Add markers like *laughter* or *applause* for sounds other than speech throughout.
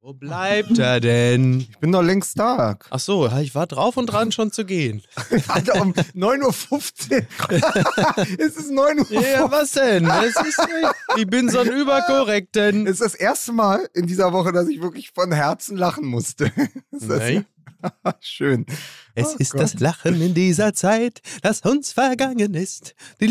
Wo bleibt er denn? Ich bin doch längst da. Ach so, ich war drauf und dran, schon zu gehen. *laughs* Alter, um 9.15 Uhr. *laughs* es ist 9 Uhr. Ja, was denn? Das ist, ich bin so ein Überkorrekten. Es ist das erste Mal in dieser Woche, dass ich wirklich von Herzen lachen musste. *laughs* Nein. *laughs* Schön. Es Oh ist Gott. das Lachen in dieser Zeit, das uns vergangen ist. Weil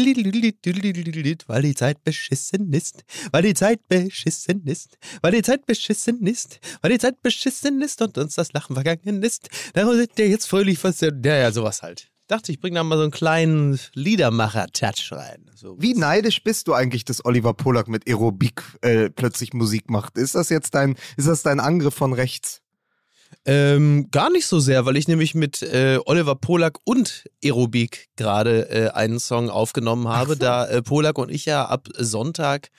die Zeit beschissen ist. Weil die Zeit beschissen ist. Weil die Zeit beschissen ist. Weil die Zeit beschissen ist und uns das Lachen vergangen ist. Darum sind wir jetzt fröhlich was. Ja, ja, sowas halt. Dachte, ich bringe da mal so einen kleinen Liedermacher-Touch rein. So. Wie neidisch bist du eigentlich, dass Oliver Polak mit Aerobik äh, plötzlich Musik macht? Ist das jetzt dein, ist das dein Angriff von rechts? Ähm, gar nicht so sehr, weil ich nämlich mit äh, Oliver Polak und Aerobik gerade äh, einen Song aufgenommen habe, da äh, Polak und ich ja ab Sonntag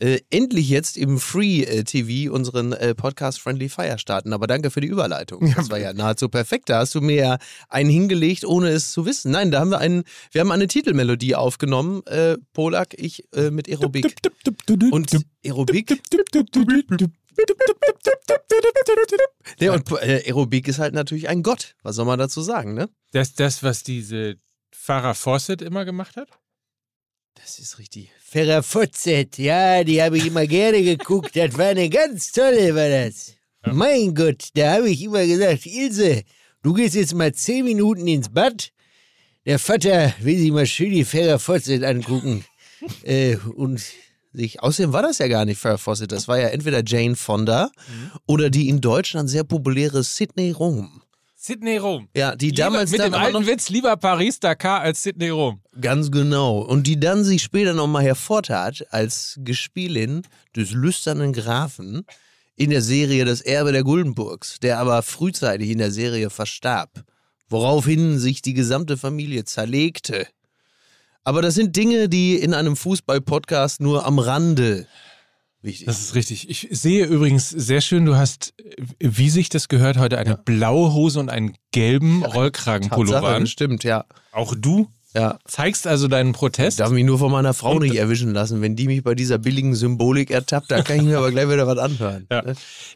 äh, endlich jetzt im Free äh, TV unseren äh, Podcast Friendly Fire starten. Aber danke für die Überleitung. Das war ja nahezu perfekt. Da hast du mir ja einen hingelegt, ohne es zu wissen. Nein, da haben wir einen, wir haben eine Titelmelodie aufgenommen, äh, Polak, ich äh, mit Aerobik. Und Aerobik. Nee, und äh, Aerobik ist halt natürlich ein Gott. Was soll man dazu sagen, ne? Das, das, was diese Farah Fawcett immer gemacht hat? Das ist richtig. Farrah Fawcett, ja, die habe ich immer gerne geguckt. Das war eine ganz tolle, war das. Mein Gott, da habe ich immer gesagt, Ilse, du gehst jetzt mal zehn Minuten ins Bad. Der Vater will sich mal schön die Farrah Fawcett angucken. *laughs* äh, und sich, außerdem war das ja gar nicht Farrah Fawcett. Das war ja entweder Jane Fonda oder die in Deutschland sehr populäre Sydney Rom. Sydney Rom. Ja, die Lieber, damals mit dann dem alten Witz, lieber Paris-Dakar als Sydney Rom. Ganz genau. Und die dann sich später nochmal hervortat als Gespielin des lüsternen Grafen in der Serie Das Erbe der Guldenburgs, der aber frühzeitig in der Serie verstarb, woraufhin sich die gesamte Familie zerlegte. Aber das sind Dinge, die in einem Fußball-Podcast nur am Rande wichtig Das ist richtig. Ich sehe übrigens sehr schön, du hast, wie sich das gehört, heute eine blaue Hose und einen gelben Rollkragenpullover an. stimmt, ja. Auch du Ja. zeigst also deinen Protest. Darf mich nur von meiner Frau Und- nicht erwischen lassen. Wenn die mich bei dieser billigen Symbolik ertappt, da kann ich mir aber gleich wieder was anhören. Ja.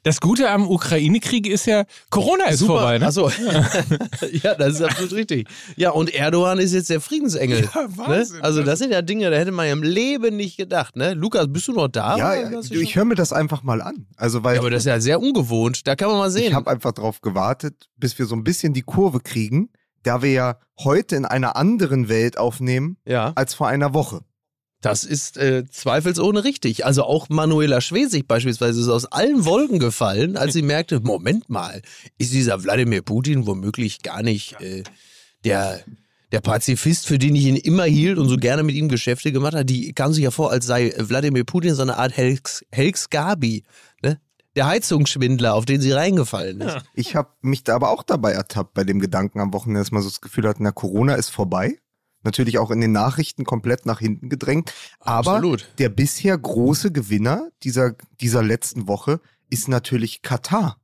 Das Gute am Ukraine-Krieg ist ja, Corona ist vorbei, ne? Achso. *laughs* ja, das ist absolut richtig. Ja, und Erdogan ist jetzt der Friedensengel. Ja, Wahnsinn, ne? Also ne? das sind ja Dinge, da hätte man ja im Leben nicht gedacht. Ne? Lukas, bist du noch da? ja, ja du ich höre mir das einfach mal an. Also, weil ja, aber das ist ja sehr ungewohnt. Da kann man mal sehen. ich habe einfach darauf gewartet, bis wir so ein bisschen die Kurve kriegen, da wir ja heute in einer anderen Welt aufnehmen ja, als vor einer Woche. das ist äh, zweifelsohne richtig. Also auch Manuela Schwesig beispielsweise ist aus allen Wolken gefallen, als sie merkte, *laughs* Moment mal, ist dieser Wladimir Putin womöglich gar nicht äh, der, der Pazifist, für den ich ihn immer hielt und so gerne mit ihm Geschäfte gemacht habe. Die kam sich ja vor, als sei Wladimir Putin so eine Art Helks, Helks Gabi? Der Heizungsschwindler, auf den sie reingefallen ist. Ich habe mich da aber auch dabei ertappt bei dem Gedanken am Wochenende, dass man so das Gefühl hat, na, Corona ist vorbei. Natürlich auch in den Nachrichten komplett nach hinten gedrängt. Aber Absolut. der bisher große Gewinner dieser, dieser letzten Woche ist natürlich Katar.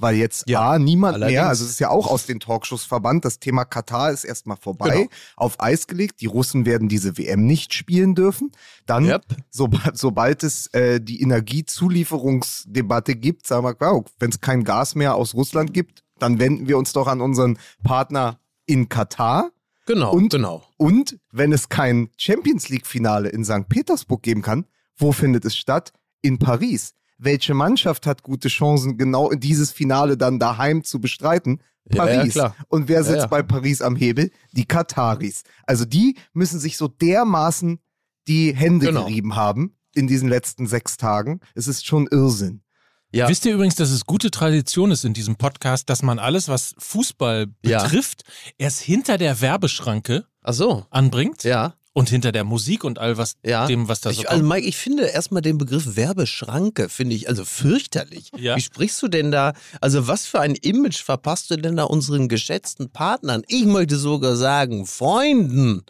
Weil jetzt Ja, A, niemand allerdings. mehr, also es ist ja auch aus den Talkshows verbannt, das Thema Katar ist erstmal vorbei, Genau. auf Eis gelegt. Die Russen werden diese WM nicht spielen dürfen. Dann, Yep. sobald, sobald es äh, die Energiezulieferungsdebatte gibt, sagen wir, wow, wenn es kein Gas mehr aus Russland gibt, dann wenden wir uns doch an unseren Partner in Katar. Genau, Und- genau. Und wenn es kein Champions League-Finale in St. Petersburg geben kann, wo findet es statt? In Paris. Welche Mannschaft hat gute Chancen, genau dieses Finale dann daheim zu bestreiten? Ja, ja, Paris. klar. Und wer sitzt ja. bei Paris am Hebel? Die Kataris. Also die müssen sich so dermaßen die Hände Genau. gerieben haben in diesen letzten sechs Tagen. Es ist schon Irrsinn. Ja. Wisst ihr übrigens, dass es gute Tradition ist in diesem Podcast, dass man alles, was Fußball Ja. betrifft, erst hinter der Werbeschranke Ach so. anbringt Ja. Und hinter der Musik und all was Ja. dem, was da so Ich, also. Mike, ich finde erstmal den Begriff Werbeschranke, finde ich also fürchterlich. Ja. Wie sprichst du denn da, also was für ein Image verpasst du denn da unseren geschätzten Partnern? Ich möchte sogar sagen, Freunden.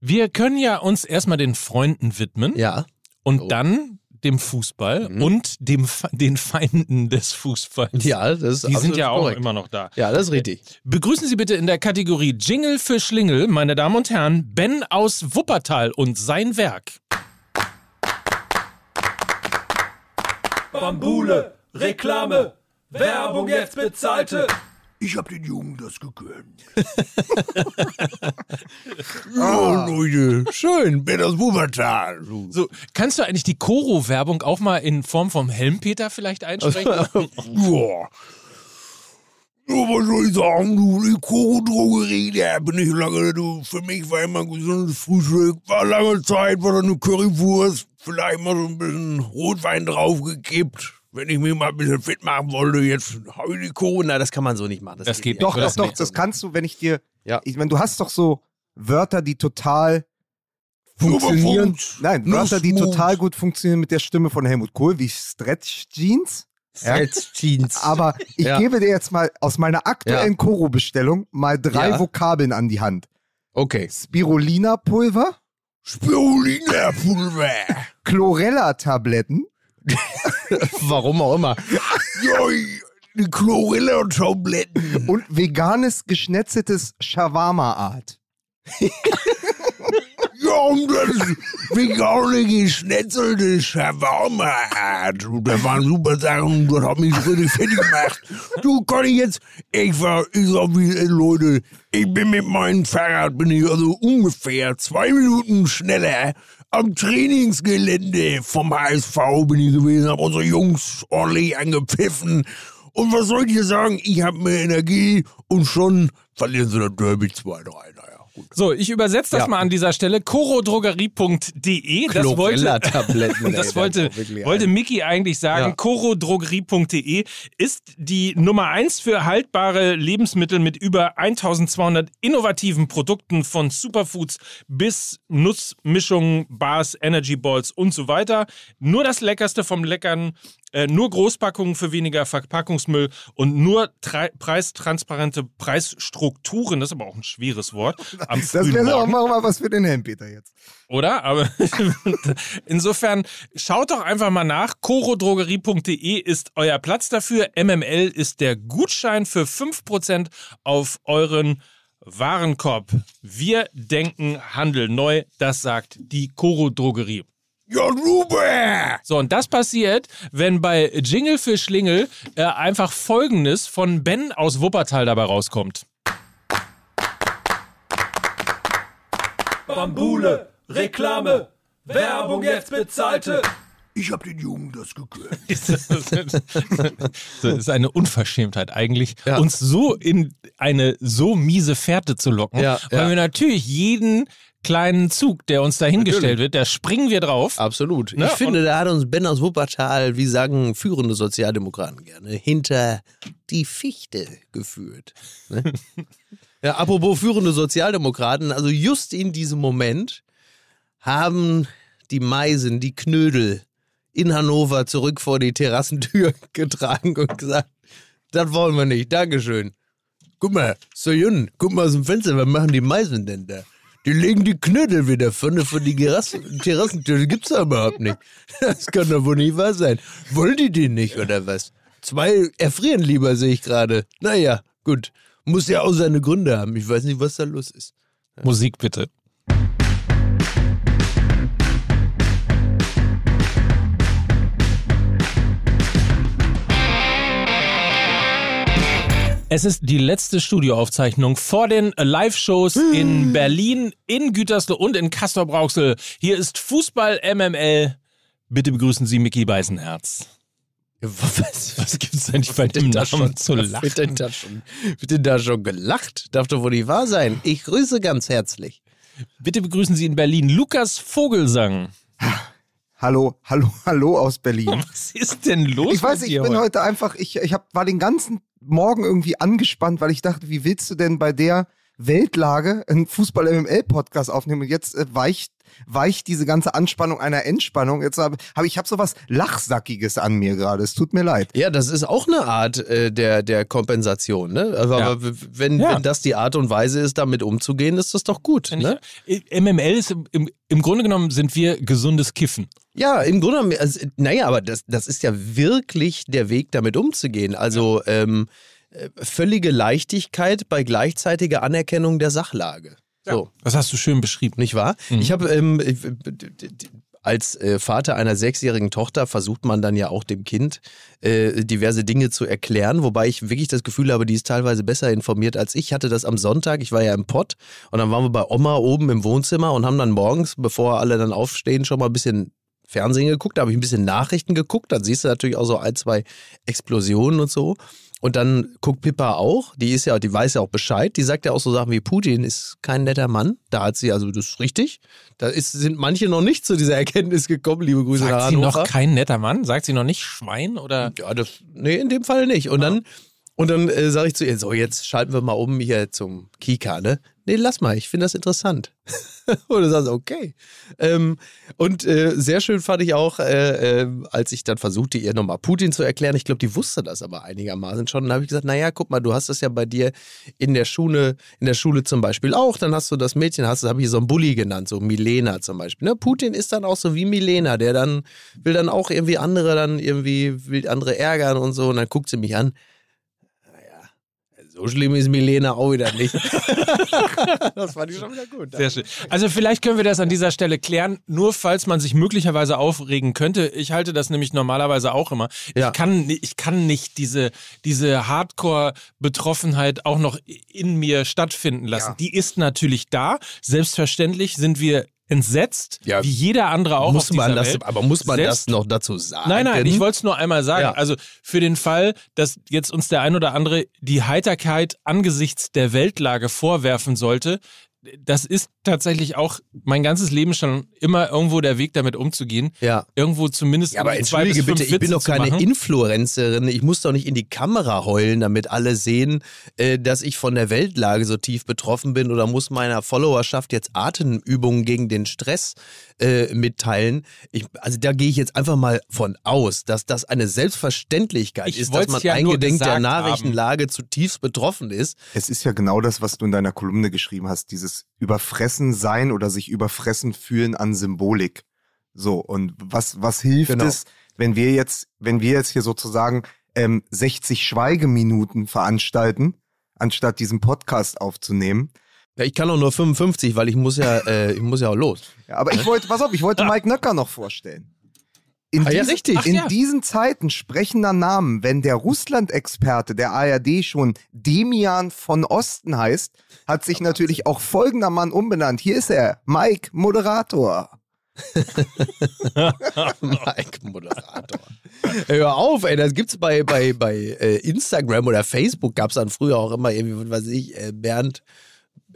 Wir können ja uns erstmal den Freunden widmen Ja. und Oh. dann dem Fußball Mhm. und dem, den Feinden des Fußballs. Ja, das ist Die sind ja auch korrekt. immer noch da. Ja, das ist richtig. Begrüßen Sie bitte in der Kategorie Jingle für Schlingel, meine Damen und Herren, Ben aus Wuppertal und sein Werk. Bambule, Reklame, Werbung jetzt bezahlte. Ich hab den Jungen das gegönnt. *laughs* oh, Leute, schön, bin aus Wuppertal. So, kannst du eigentlich die Koro-Werbung auch mal in Form vom Helmpeter vielleicht einsprechen? *laughs* Ja. Ja, was soll ich sagen, du, die Koro-Drogerie, da bin ich lange, du, für mich war immer ein gesundes Frühstück, war lange Zeit, war da eine Currywurst, vielleicht mal so ein bisschen Rotwein draufgekippt, wenn ich mich mal ein bisschen fit machen wollte, jetzt habe ich die. Corona, das kann man so nicht machen. Das geht nicht. Doch, doch, das doch, das kannst du, wenn ich dir. Ja. Ich meine, du hast doch so Wörter, die total funktionieren. Nein, Wörter, die total gut funktionieren mit der Stimme von Helmut Kohl, wie Stretch Jeans. Ja. Als Jeans. Aber ich Ja. gebe dir jetzt mal aus meiner aktuellen Koro-Bestellung mal drei Ja. Vokabeln an die Hand. Okay. Spirulina-Pulver, Spirulina-Pulver. Chlorella-Tabletten, *laughs* Warum auch immer. Die Chlorella-Tabletten. und veganes geschnetzeltes Shawarma-Art. Ja, und das vegane geschnetzelte Shawarma hat. Und Das waren super Sachen, das hat mich richtig fertig gemacht. Du, ich jetzt, ich war, ich sag wie, ey, Leute, ich bin mit meinem Fahrrad, bin ich also ungefähr zwei Minuten schneller am Trainingsgelände vom HSV bin ich gewesen, hab unsere Jungs ordentlich angepfiffen. Und was soll ich dir sagen? Ich hab mehr Energie und schon verlieren sie das Derby 2-3. Gut. So, ich übersetze das Ja. mal an dieser Stelle. korodrogerie.de. Das wollte, ey, *laughs* das wollte, wirklich wollte Mickey eigentlich sagen. Ja. korodrogerie.de ist die Nummer eins für haltbare Lebensmittel mit über 1200 innovativen Produkten von Superfoods bis Nussmischungen, Bars, Energy Balls und so weiter. Nur das Leckerste vom Leckern, äh, nur Großpackungen für weniger Verpackungsmüll und nur preistransparente Preisstrukturen. Das ist aber auch ein schweres Wort. *laughs* Am Das wäre auch Morgen mal was für den Helmpeter jetzt. oder? Aber *laughs* insofern schaut doch einfach mal nach. Corodrogerie.de ist euer Platz dafür. MML ist der Gutschein für 5% auf euren Warenkorb. Wir denken Handel neu, das sagt die Coro Drogerie. So, und das passiert, wenn bei Jingle für Schlingel äh, einfach Folgendes von Ben aus Wuppertal dabei rauskommt. Bambule, Reklame, Werbung jetzt bezahlte. Ich hab den Jungen das gegönnt. *laughs* Das ist eine Unverschämtheit eigentlich, Ja. uns so in eine so miese Fährte zu locken, Ja, weil ja. wir natürlich jeden kleinen Zug, der uns dahingestellt wird, da springen wir drauf. Absolut. Ne? Ich finde, da hat uns Ben aus Wuppertal, wie sagen führende Sozialdemokraten gerne, hinter die Fichte geführt. Ne? *laughs* ja, apropos führende Sozialdemokraten, also just in diesem Moment haben die Meisen, die Knödel in Hannover zurück vor die Terrassentür *laughs* getragen und gesagt, das wollen wir nicht, Dankeschön. Guck mal, Soyun, guck mal aus dem Fenster, was machen die Meisen denn da? Die legen die Knödel wieder vorne vor die Terrassentür. Die gibt's doch überhaupt nicht. Das kann doch wohl nicht wahr sein. Wollen die den nicht, oder was? Zwei erfrieren lieber, sehe ich gerade. Naja, gut. Muss ja auch seine Gründe haben. Ich weiß nicht, was da los ist. Musik bitte. Es ist die letzte Studioaufzeichnung vor den Live-Shows in Berlin, in Gütersloh und in Castor-Brauxel. Hier ist Fußball MML. Bitte begrüßen Sie Mickey Beisenherz. Was, Was gibt's denn nicht bei dem Namen schon, zu lachen? Wird denn, da schon, wird denn da schon gelacht? Darf doch wohl nicht wahr sein. Ich grüße ganz herzlich. Bitte begrüßen Sie in Berlin Lukas Vogelsang. Hallo, hallo, *laughs* hallo aus Berlin. Was ist denn los Ich weiß, mit ich dir bin heute? heute einfach, ich, ich hab, war den ganzen Morgen irgendwie angespannt, weil ich dachte, wie willst du denn bei der Weltlage einen Fußball-MML-Podcast aufnehmen? Und jetzt äh, weicht, weicht diese ganze Anspannung einer Entspannung. Jetzt habe hab ich hab so was Lachsackiges an mir gerade. Es tut mir leid. Ja, das ist auch eine Art äh, der, der Kompensation. Ne? Aber, Ja. aber wenn, Ja. wenn das die Art und Weise ist, damit umzugehen, ist das doch gut. Ne? Ich- MML ist im, im, im Grunde genommen sind wir gesundes Kiffen. Ja, im Grunde genommen, also, naja, aber das, das ist ja wirklich der Weg, damit umzugehen. Also ähm, äh, völlige Leichtigkeit bei gleichzeitiger Anerkennung der Sachlage. So. Das hast du schön beschrieben. Nicht wahr? Ich habe ähm, d- als äh, Vater einer sechsjährigen Tochter versucht man dann ja auch dem Kind äh, diverse Dinge zu erklären, wobei ich wirklich das Gefühl habe, die ist teilweise besser informiert als ich. Ich hatte das am Sonntag, ich war ja im Pott und dann waren wir bei Oma oben im Wohnzimmer und haben dann morgens, bevor alle dann aufstehen, schon mal ein bisschen Fernsehen geguckt, da habe ich ein bisschen Nachrichten geguckt, dann siehst du natürlich auch so ein, zwei Explosionen und so. Und dann guckt Pippa auch, die ist ja, die weiß ja auch Bescheid, die sagt ja auch so Sachen wie Putin ist kein netter Mann. Da hat sie, also das ist richtig. Da ist, sind manche noch nicht zu dieser Erkenntnis gekommen, liebe Grüße Sagt sie noch kein netter Mann? Sagt sie noch nicht Schwein oder? Ja, das, nee, in dem Fall nicht. Und dann, und dann äh, sage ich zu ihr, so, jetzt schalten wir mal um hier zum Kika, ne? Nee, lass mal, ich finde das interessant. *laughs* und du sagst, okay. Ähm, und äh, sehr schön fand ich auch, äh, äh, als ich dann versuchte, ihr nochmal Putin zu erklären, ich glaube, die wusste das aber einigermaßen schon. Dann habe ich gesagt, naja, guck mal, du hast das ja bei dir in der Schule, in der Schule zum Beispiel auch. Dann hast du das Mädchen, hast du, habe ich so einen Bully genannt, so Milena zum Beispiel. Ne? Putin ist dann auch so wie Milena, der dann will dann auch irgendwie andere dann irgendwie will andere ärgern und so. Und dann guckt sie mich an. So schlimm ist Milena auch wieder nicht. *laughs* das fand ich schon wieder gut. Sehr schön. Also vielleicht können wir das an dieser Stelle klären, nur falls man sich möglicherweise aufregen könnte. Ich halte das nämlich normalerweise auch immer. Ja. Ich, kann, ich kann nicht diese, diese Hardcore-Betroffenheit auch noch in mir stattfinden lassen. Ja. Die ist natürlich da. Selbstverständlich sind wir entsetzt, Ja. wie jeder andere auch muss auf man das, Welt. aber muss man Selbst- das noch dazu sagen? Nein, nein, ich wollte es nur einmal sagen. Ja. Also für den Fall, dass jetzt uns der ein oder andere die Heiterkeit angesichts der Weltlage vorwerfen sollte, das ist tatsächlich auch mein ganzes Leben schon immer irgendwo der Weg, damit umzugehen. Ja. Irgendwo zumindest Ja, aber irgendwie zwei bis entschuldige fünf bitte, ich bin doch keine machen. Influencerin. Ich muss doch nicht in die Kamera heulen, damit alle sehen, äh, dass ich von der Weltlage so tief betroffen bin oder muss meiner Followerschaft jetzt Atemübungen gegen den Stress äh, mitteilen. Ich, also da gehe ich jetzt einfach mal von aus, dass das eine Selbstverständlichkeit Ich ist, dass man ja nur eingedenk der Nachrichtenlage zutiefst betroffen ist. Es ist ja genau das, was du in deiner Kolumne geschrieben hast, dieses Überfressen sein oder sich überfressen fühlen an Symbolik. So, und was, was hilft Genau. es, wenn wir jetzt, wenn wir jetzt hier sozusagen ähm, 60 Schweigeminuten veranstalten, anstatt diesen Podcast aufzunehmen? Ja, ich kann auch nur 55, weil ich muss ja, äh, ich muss ja auch los. Ja, aber ich wollte, pass auf, ich wollte Mike Nöcker noch vorstellen. In Ah, ja, diesen, richtig. In Ach, ja. diesen Zeiten sprechender Namen, wenn der Russland-Experte der ARD schon Demian von Osten heißt, hat sich natürlich auch folgender Mann umbenannt. Hier ist er, Mike Moderator. *laughs* Mike Moderator. Hör auf, ey, das gibt's bei, bei, bei äh, Instagram oder Facebook gab's dann früher auch immer irgendwie, was weiß ich, äh, Bernd,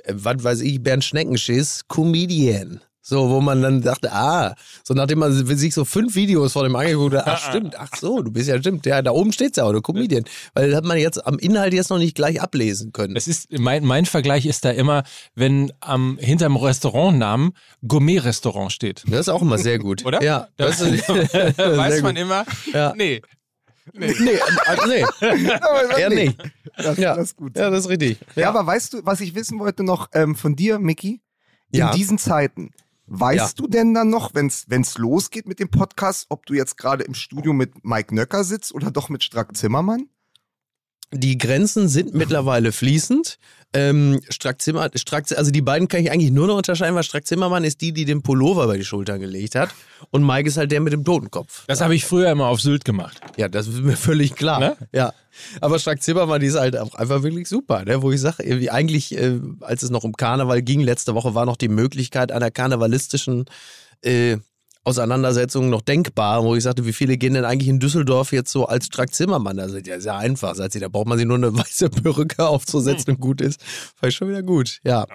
äh, was weiß ich, Bernd Schneckenschiss, Comedian. So, wo man dann dachte, ah, so nachdem man sich so fünf Videos von dem angeguckt hat, *laughs* ach stimmt, ach so, du bist ja stimmt, ja, da oben steht's ja auch, du Comedian. Weil das hat man jetzt am Inhalt jetzt noch nicht gleich ablesen können. Es ist, mein, mein Vergleich ist da immer, wenn am hinterm Restaurantnamen Gourmet-Restaurant steht. Das ist auch immer sehr gut. *laughs* Oder? Ja, Da das ist, *laughs* weiß sehr man gut. immer, Ja. nee. Nee, also, nee. Eher nicht. Das, Ja. das ist gut. Ja, das ist richtig. Ja. aber weißt du, was ich wissen wollte noch ähm, von dir, Mickey? In Ja. diesen Zeiten. Weißt Ja. du denn dann noch, wenn es losgeht mit dem Podcast, ob du jetzt gerade im Studio mit Mike Nöcker sitzt oder doch mit Strack Zimmermann? Die Grenzen sind *laughs* mittlerweile fließend. Ähm, Strack Zimmer, Strack, also die beiden kann ich eigentlich nur noch unterscheiden, weil Strack Zimmermann ist die, die den Pullover über die Schultern gelegt hat. Und Mike ist halt der mit dem Totenkopf. Das habe ich früher immer auf Sylt gemacht. Ja, das ist mir völlig klar. Ne? Ja. Aber Strack Zimmermann, die ist halt auch einfach wirklich super, ne? wo ich sage, eigentlich, äh, als es noch um Karneval ging, letzte Woche war noch die Möglichkeit einer karnevalistischen äh, Auseinandersetzung noch denkbar, wo ich sagte, wie viele gehen denn eigentlich in Düsseldorf jetzt so als Strack Zimmermann? Das ist ja sehr einfach. Sagt sie, da braucht man sich nur eine *laughs* weiße Perücke aufzusetzen und gut ist. Ich schon wieder gut. Ja.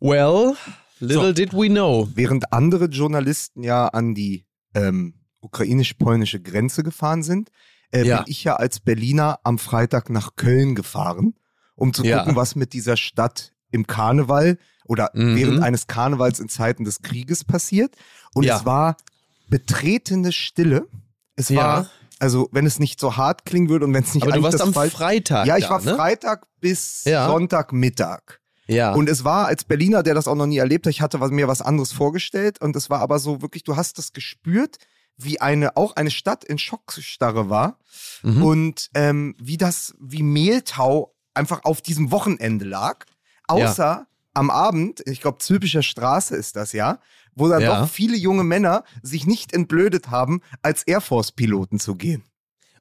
Well, little So. did we know. Während andere Journalisten ja an die ähm, ukrainisch-polnische Grenze gefahren sind, äh, Ja. bin ich ja als Berliner am Freitag nach Köln gefahren, um zu Ja. gucken, was mit dieser Stadt im Karneval oder Mhm. während eines Karnevals in Zeiten des Krieges passiert. Und Ja. es war betretene Stille. Es Ja. war, also wenn es nicht so hart klingen würde und wenn es nicht Aber du warst am Fall- Freitag. Ja, ich da, war ne? Freitag bis Ja. Sonntagmittag. Ja. Und es war als Berliner, der das auch noch nie erlebt hat, ich hatte mir was anderes vorgestellt und es war aber so wirklich, du hast das gespürt, wie eine, auch eine Stadt in Schockstarre war Mhm. und ähm, wie das, wie Mehltau einfach auf diesem Wochenende lag. Außer am Abend, ich glaube, Zülpicher Straße ist das ja, wo dann Ja. doch viele junge Männer sich nicht entblödet haben, als Air Force-Piloten zu gehen.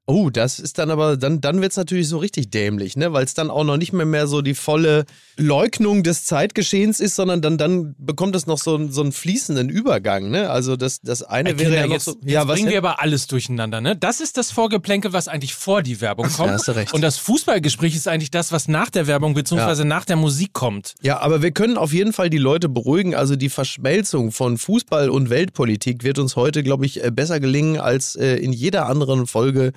Oh, das ist dann aber, dann, dann wird es natürlich so richtig dämlich, ne? Weil es dann auch noch nicht mehr, mehr so die volle Leugnung des Zeitgeschehens ist, sondern dann, dann bekommt es noch so, einen- so einen fließenden Übergang, ne? Also das, das eine Ey, wäre Kinder, ja noch jetzt, so. jetzt ja, was bringen wir aber alles durcheinander, ne? Das ist das Vorgeplänkel, was eigentlich vor die Werbung kommt. hast du recht. Und das Fußballgespräch ist eigentlich das, was nach der Werbung bzw. nach der Musik kommt. Ja, aber wir können auf jeden Fall die Leute beruhigen. Also die Verschmelzung von Fußball und Weltpolitik wird uns heute, glaube ich, äh, besser gelingen als äh, in jeder anderen Folge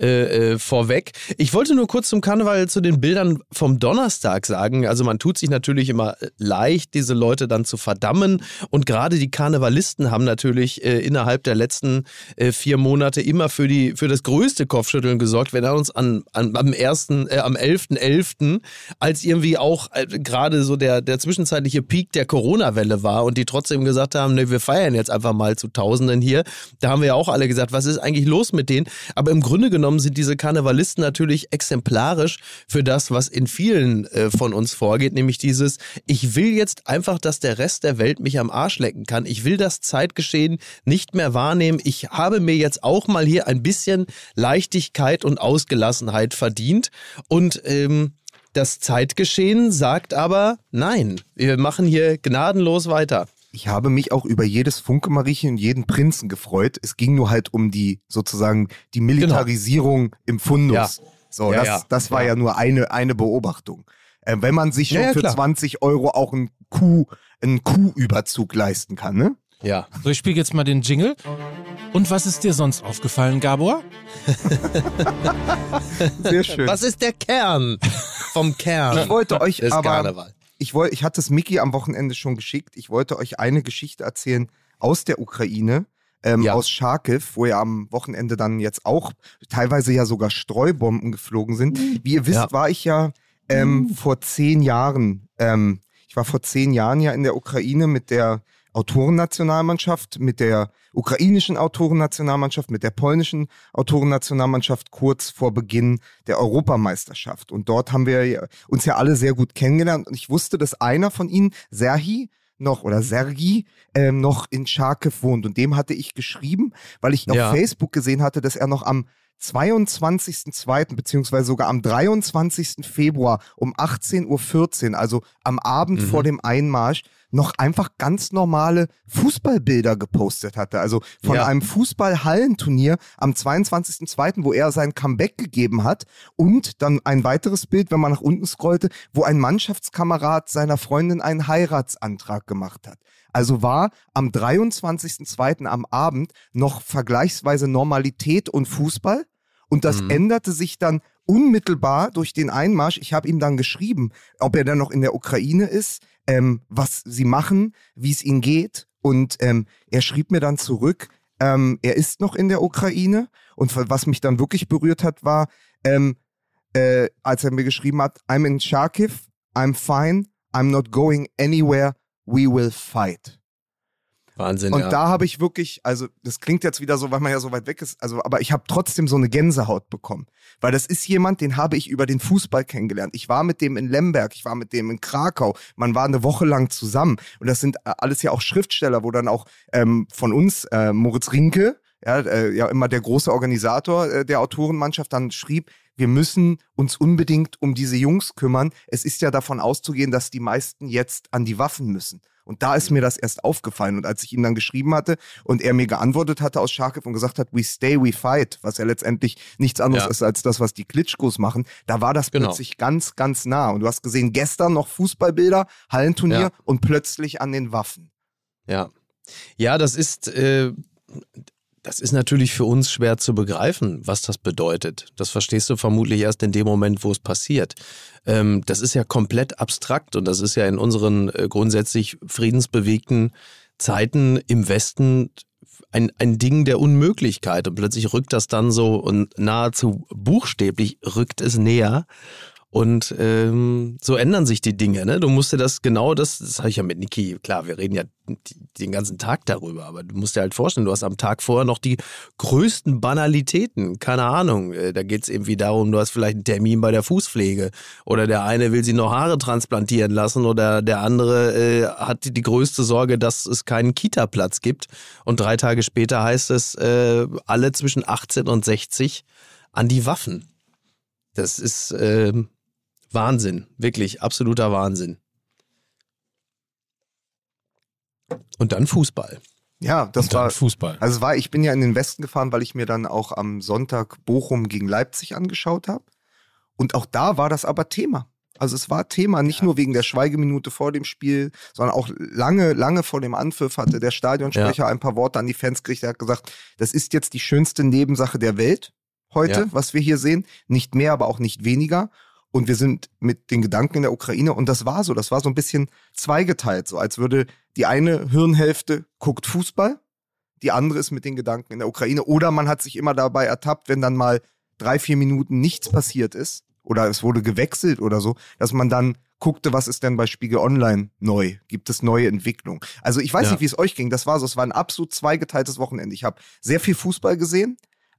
äh, äh, vorweg. Ich wollte nur kurz zum Karneval zu den Bildern vom Donnerstag sagen. Also man tut sich natürlich immer äh, leicht, diese Leute dann zu verdammen. Und gerade die Karnevalisten haben natürlich äh, innerhalb der letzten äh, vier Monate immer für, die, für das größte Kopfschütteln gesorgt. Wir erinnern uns an, an, am ersten, äh, am 11.11., als irgendwie auch äh, gerade so der, der zwischenzeitliche Peak der Corona-Welle war und die trotzdem gesagt haben, ne, wir feiern jetzt einfach mal zu Tausenden hier. Da haben wir ja auch alle gesagt, was ist eigentlich los mit denen? Aber im Grunde genommen sind diese Karnevalisten natürlich exemplarisch für das, was in vielen äh, von uns vorgeht, nämlich dieses, ich will jetzt einfach, dass der Rest der Welt mich am Arsch lecken kann. Ich will das Zeitgeschehen nicht mehr wahrnehmen. Ich habe mir jetzt auch mal hier ein bisschen Leichtigkeit und Ausgelassenheit verdient und ähm, das Zeitgeschehen sagt aber nein. Wir machen hier gnadenlos weiter. Ich habe mich auch über jedes Funke-Mariechen und jeden Prinzen gefreut. Es ging nur halt um die sozusagen die Militarisierung im Fundus. Ja. So, Ja, das, ja. das war ja, nur eine, eine Beobachtung. Äh, wenn man sich schon Ja, ja, für klar. 20 Euro auch einen Kuh, einen Kuhüberzug leisten kann, ne? Ja. So, ich spiele jetzt mal den Jingle. Und was ist dir sonst aufgefallen, Gabor? *laughs* Sehr schön. Was ist der Kern vom Kern? Ich wollte euch aber, Karneval. Ich wollte, ich hatte es Miki am Wochenende schon geschickt. Ich wollte euch eine Geschichte erzählen aus der Ukraine, ähm, Ja. aus Charkiw, wo ja am Wochenende dann jetzt auch teilweise ja sogar Streubomben geflogen sind. Wie ihr wisst, Ja. war ich ja ähm, vor zehn Jahren, ähm, ich war vor zehn Jahren ja in der Ukraine mit der Autorennationalmannschaft, mit der ukrainischen Autorennationalmannschaft, mit der polnischen Autorennationalmannschaft kurz vor Beginn der Europameisterschaft. Und dort haben wir uns ja alle sehr gut kennengelernt. Und ich wusste, dass einer von ihnen, Serhi, noch oder Sergi ähm, noch in Charkiw wohnt. Und dem hatte ich geschrieben, weil ich Ja. auf Facebook gesehen hatte, dass er noch am 22.02. beziehungsweise sogar am 23. Februar um 18.14 Uhr, also am Abend Mhm. vor dem Einmarsch, noch einfach ganz normale Fußballbilder gepostet hatte. Also von Ja. einem Fußballhallenturnier am 22.02., wo er sein Comeback gegeben hat. Und dann ein weiteres Bild, wenn man nach unten scrollte, wo ein Mannschaftskamerad seiner Freundin einen Heiratsantrag gemacht hat. Also war am 23.02. am Abend noch vergleichsweise Normalität und Fußball. Und das Mhm. änderte sich dann unmittelbar durch den Einmarsch. Ich habe ihm dann geschrieben, ob er dann noch in der Ukraine ist, ähm, was sie machen, wie es ihnen geht. Und ähm, er schrieb mir dann zurück, ähm, er ist noch in der Ukraine. Und was mich dann wirklich berührt hat, war, ähm, äh, als er mir geschrieben hat, I'm in Charkiw, I'm fine, I'm not going anywhere, we will fight. Wahnsinn, Und ja. da habe ich wirklich, also das klingt jetzt wieder so, weil man ja so weit weg ist, also aber ich habe trotzdem so eine Gänsehaut bekommen, weil das ist jemand, den habe ich über den Fußball kennengelernt. Ich war mit dem in Lemberg, ich war mit dem in Krakau, man war eine Woche lang zusammen und das sind äh, alles ja auch Schriftsteller, wo dann auch ähm, von uns äh, Moritz Rinke, ja, äh, ja immer der große Organisator äh, der Autorenmannschaft, dann schrieb, wir müssen uns unbedingt um diese Jungs kümmern. Es ist ja davon auszugehen, dass die meisten jetzt an die Waffen müssen. Und da ist mir das erst aufgefallen. Und als ich ihm dann geschrieben hatte und er mir geantwortet hatte aus Charkiw und gesagt hat, we stay, we fight, was ja letztendlich nichts anderes Ja. ist als das, was die Klitschkos machen, da war das Genau. plötzlich ganz, ganz nah. Und du hast gesehen, gestern noch Fußballbilder, Hallenturnier Ja. und plötzlich an den Waffen. Ja. Ja, das ist, äh, das ist natürlich für uns schwer zu begreifen, was das bedeutet. Das verstehst du vermutlich erst in dem Moment, wo es passiert. Ähm, das ist ja komplett abstrakt und das ist ja in unseren äh, grundsätzlich friedensbewegten Zeiten im Westen ein, ein Ding der Unmöglichkeit. Und plötzlich rückt das dann so und nahezu buchstäblich rückt es näher. Und ähm, so ändern sich die Dinge. Ne? Du musst dir das genau, das, das habe ich ja mit Niki, klar, wir reden ja den ganzen Tag darüber, aber du musst dir halt vorstellen, du hast am Tag vorher noch die größten Banalitäten. Keine Ahnung, äh, da geht es irgendwie darum, du hast vielleicht einen Termin bei der Fußpflege oder der eine will sie noch Haare transplantieren lassen oder der andere äh, hat die größte Sorge, dass es keinen Kita-Platz gibt. Und drei Tage später heißt es, äh, alle zwischen 18 und 60 an die Waffen. Das ist. Äh, Wahnsinn, wirklich absoluter Wahnsinn. Und dann Fußball. Ja, das Und dann war Fußball. Also war, ich bin ja in den Westen gefahren, weil ich mir dann auch am Sonntag Bochum gegen Leipzig angeschaut habe. Und auch da war das aber Thema. Also es war Thema, nicht nur wegen der Schweigeminute vor dem Spiel, sondern auch lange, lange vor dem Anpfiff hatte der Stadionsprecher ein paar Worte an die Fans gerichtet. Er hat gesagt, das ist jetzt die schönste Nebensache der Welt heute, Ja. was wir hier sehen. Nicht mehr, aber auch nicht weniger. Und wir sind mit den Gedanken in der Ukraine und das war so, das war so ein bisschen zweigeteilt, so als würde die eine Hirnhälfte guckt Fußball, die andere ist mit den Gedanken in der Ukraine. Oder man hat sich immer dabei ertappt, wenn dann mal drei, vier Minuten nichts passiert ist oder es wurde gewechselt oder so, dass man dann guckte, was ist denn bei Spiegel Online neu? Gibt es neue Entwicklungen? Also ich weiß Ja. nicht, wie es euch ging. Das war so, es war ein absolut zweigeteiltes Wochenende. Ich habe sehr viel Fußball gesehen,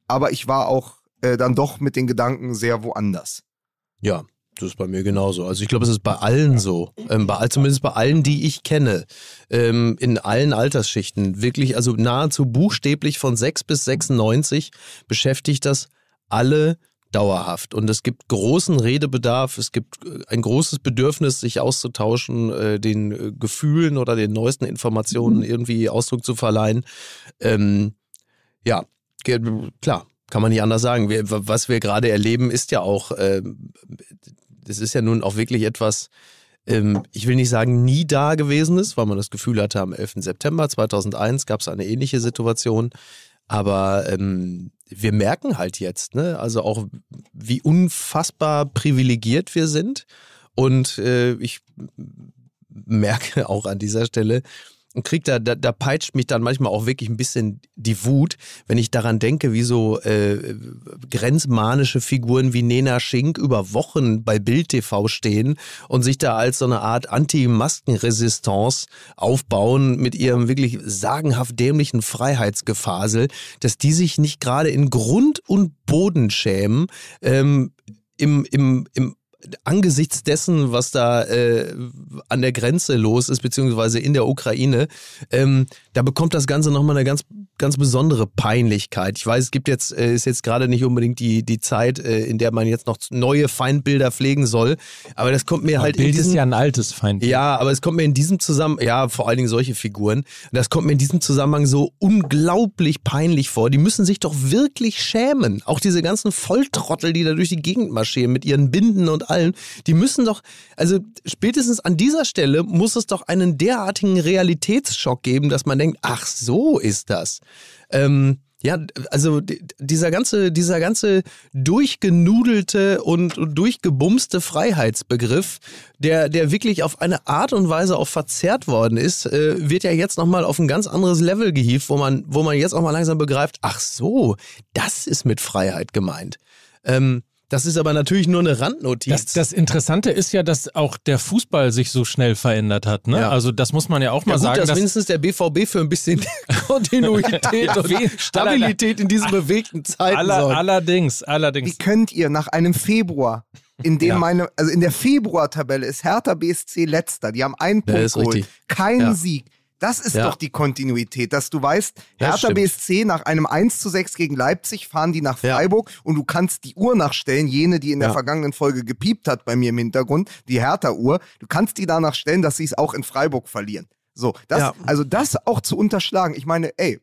aber ich war auch äh, dann doch mit den Gedanken sehr woanders. Ja, das ist bei mir genauso. Also ich glaube, es ist bei allen so. Ähm, bei, zumindest bei allen, die ich kenne. Ähm, in allen Altersschichten. Wirklich, also nahezu buchstäblich von 6 bis 96 beschäftigt das alle dauerhaft. Und es gibt großen Redebedarf, es gibt äh, ein großes Bedürfnis, sich auszutauschen, äh, den äh, Gefühlen oder den neuesten Informationen irgendwie Ausdruck zu verleihen. Ähm, ja, klar, kann man nicht anders sagen. Wir, was wir gerade erleben, ist ja auch, ähm, das ist ja nun auch wirklich etwas, ähm, ich will nicht sagen nie da gewesen ist, weil man das Gefühl hatte, am 11. September 2001 gab es eine ähnliche Situation. Aber ähm, wir merken halt jetzt, ne, also auch wie unfassbar privilegiert wir sind. Und äh, ich merke auch an dieser Stelle, und krieg da, da, da peitscht mich dann manchmal auch wirklich ein bisschen die Wut, wenn ich daran denke, wie so äh, grenzmanische Figuren wie Nena Schink über Wochen bei Bild TV stehen und sich da als so eine Art Anti-Maskenresistance aufbauen mit ihrem wirklich sagenhaft dämlichen Freiheitsgefasel, dass die sich nicht gerade in Grund und Boden schämen, ähm, im, im, im angesichts dessen, was da äh, an der Grenze los ist, beziehungsweise in der Ukraine, ähm, da bekommt das Ganze nochmal eine ganz, ganz besondere Peinlichkeit. Ich weiß, es gibt jetzt, äh, ist jetzt gerade nicht unbedingt die, die Zeit, äh, in der man jetzt noch neue Feindbilder pflegen soll, aber das kommt mir halt in Bild diesem, ist ja ein altes Feind. ja, aber es kommt mir in diesem Zusammenhang, ja, vor allen Dingen solche Figuren, das kommt mir in diesem Zusammenhang so unglaublich peinlich vor. Die müssen sich doch wirklich schämen. Auch diese ganzen Volltrottel, die da durch die Gegend marschieren mit ihren Binden und allem, die müssen doch, also spätestens an dieser Stelle muss es doch einen derartigen Realitätsschock geben, dass man denkt, ach, so ist das. Ähm, ja, also dieser ganze, dieser ganze durchgenudelte und und durchgebumste Freiheitsbegriff, der, der wirklich auf eine Art und Weise auch verzerrt worden ist, äh, wird ja jetzt nochmal auf ein ganz anderes Level gehievt, wo man, wo man jetzt auch mal langsam begreift, ach so, das ist mit Freiheit gemeint. Ähm, das ist aber natürlich nur eine Randnotiz. Das, das Interessante ist ja, dass auch der Fußball sich so schnell verändert hat. Ne? Ja. Also das muss man ja auch mal ja, gut, sagen. dass dass- wenigstens der BVB für ein bisschen *laughs* Kontinuität Ja, und Stabilität in diesen bewegten Zeiten aller, sorgt. allerdings, Wie allerdings. könnt ihr nach einem Februar, in dem Ja. meine, also in der Februar-Tabelle ist Hertha BSC letzter, die haben einen Punkt geholt, Ja. Sieg. Das ist Ja. doch die Kontinuität, dass du weißt, Ja, Hertha stimmt. BSC nach einem 1 zu 6 gegen Leipzig fahren die nach Ja. Freiburg und du kannst die Uhr nachstellen, jene, die in der Ja. vergangenen Folge gepiept hat bei mir im Hintergrund, die Hertha-Uhr, du kannst die danach stellen, dass sie es auch in Freiburg verlieren. So, das, Ja. also das auch zu unterschlagen. Ich meine, ey,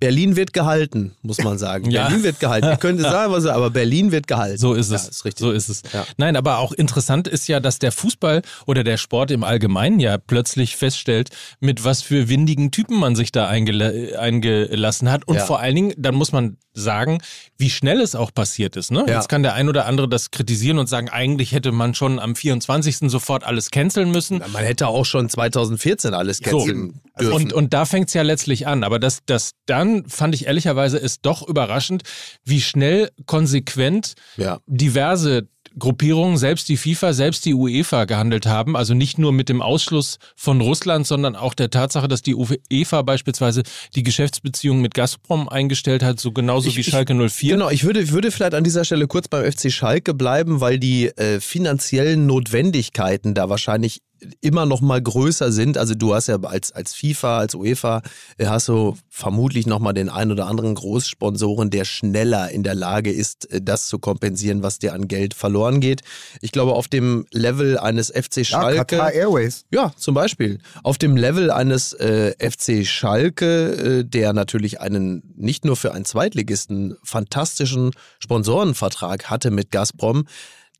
Berlin wird gehalten, muss man sagen. *laughs* Ja. Berlin wird gehalten. Ihr könnt es sagen, was aber Berlin wird gehalten. So ist es. Ja, ist richtig. So ist es. Ja. Nein, aber auch interessant ist ja, dass der Fußball oder der Sport im Allgemeinen ja plötzlich feststellt, mit was für windigen Typen man sich da eingela eingelassen hat. Und Ja. vor allen Dingen, dann muss man sagen, wie schnell es auch passiert ist. Ne? Jetzt kann der ein oder andere das kritisieren und sagen, eigentlich hätte man schon am 24. sofort alles canceln müssen. Man hätte auch schon 2014 alles So. canceln dürfen. Und, und da fängt es ja letztlich an. Aber das, das dann fand ich ehrlicherweise ist doch überraschend, wie schnell konsequent ja. diverse Gruppierungen, selbst die FIFA, selbst die UEFA gehandelt haben. Also nicht nur mit dem Ausschluss von Russland, sondern auch der Tatsache, dass die UEFA beispielsweise die Geschäftsbeziehungen mit Gazprom eingestellt hat, so genauso Ich- wie Schalke 04. Genau, ich würde, ich würde vielleicht an dieser Stelle kurz beim FC Schalke bleiben, weil die äh, finanziellen Notwendigkeiten da wahrscheinlich immer noch mal größer sind. Also du hast ja als, als FIFA, als UEFA, äh, hast du vermutlich noch mal den ein oder anderen Großsponsoren, der schneller in der Lage ist, äh, das zu kompensieren, was dir an Geld verloren geht. Ich glaube, auf dem Level eines FC Ja, Schalke... Qatar Airways. Ja, zum Beispiel. Auf dem Level eines äh, FC Schalke, äh, der natürlich einen nicht nur für einen Zweitligisten fantastischen Sponsorenvertrag hatte mit Gazprom,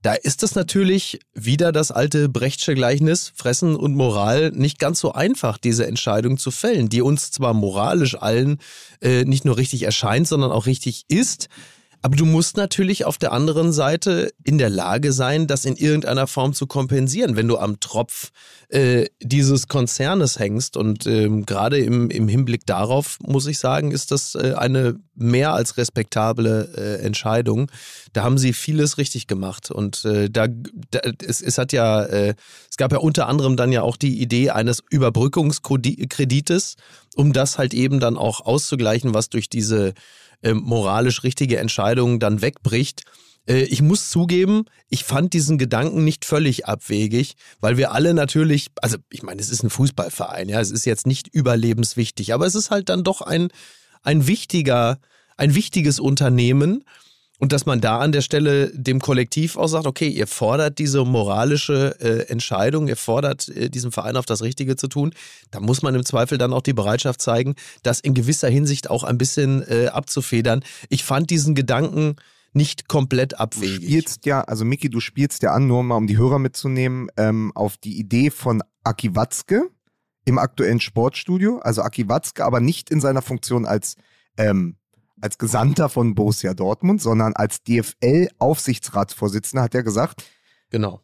da ist es natürlich wieder das alte Brechtsche Gleichnis, Fressen und Moral, nicht ganz so einfach, diese Entscheidung zu fällen, die uns zwar moralisch allen äh, nicht nur richtig erscheint, sondern auch richtig ist. Aber du musst natürlich auf der anderen Seite in der Lage sein, das in irgendeiner Form zu kompensieren, wenn du am Tropf äh, dieses Konzernes hängst. Und ähm, gerade im, im Hinblick darauf, muss ich sagen, ist das äh, eine mehr als respektable äh, Entscheidung. Da haben sie vieles richtig gemacht. Und äh, da, da es, es hat ja, äh, es gab ja unter anderem dann ja auch die Idee eines Überbrückungskredites, um das halt eben dann auch auszugleichen, was durch diese ähm, moralisch richtige Entscheidung dann wegbricht. Äh, Ich muss zugeben, ich fand diesen Gedanken nicht völlig abwegig, weil wir alle natürlich, also ich meine, es ist ein Fußballverein, ja, es ist jetzt nicht überlebenswichtig, aber es ist halt dann doch ein, ein wichtiger, ein wichtiges Unternehmen. Und dass man da an der Stelle dem Kollektiv auch sagt, okay, ihr fordert diese moralische äh, Entscheidung, ihr fordert äh, diesem Verein auf das Richtige zu tun, da muss man im Zweifel dann auch die Bereitschaft zeigen, das in gewisser Hinsicht auch ein bisschen äh, abzufedern. Ich fand diesen Gedanken nicht komplett Du abwegig. spielst ja, also Miki, du spielst ja an, nur mal um die Hörer mitzunehmen, ähm, auf die Idee von Aki Watzke im aktuellen Sportstudio. Also Aki Watzke, aber nicht in seiner Funktion als, ähm, als Gesandter von Borussia Dortmund, sondern als DFL-Aufsichtsratsvorsitzender hat er gesagt, Genau.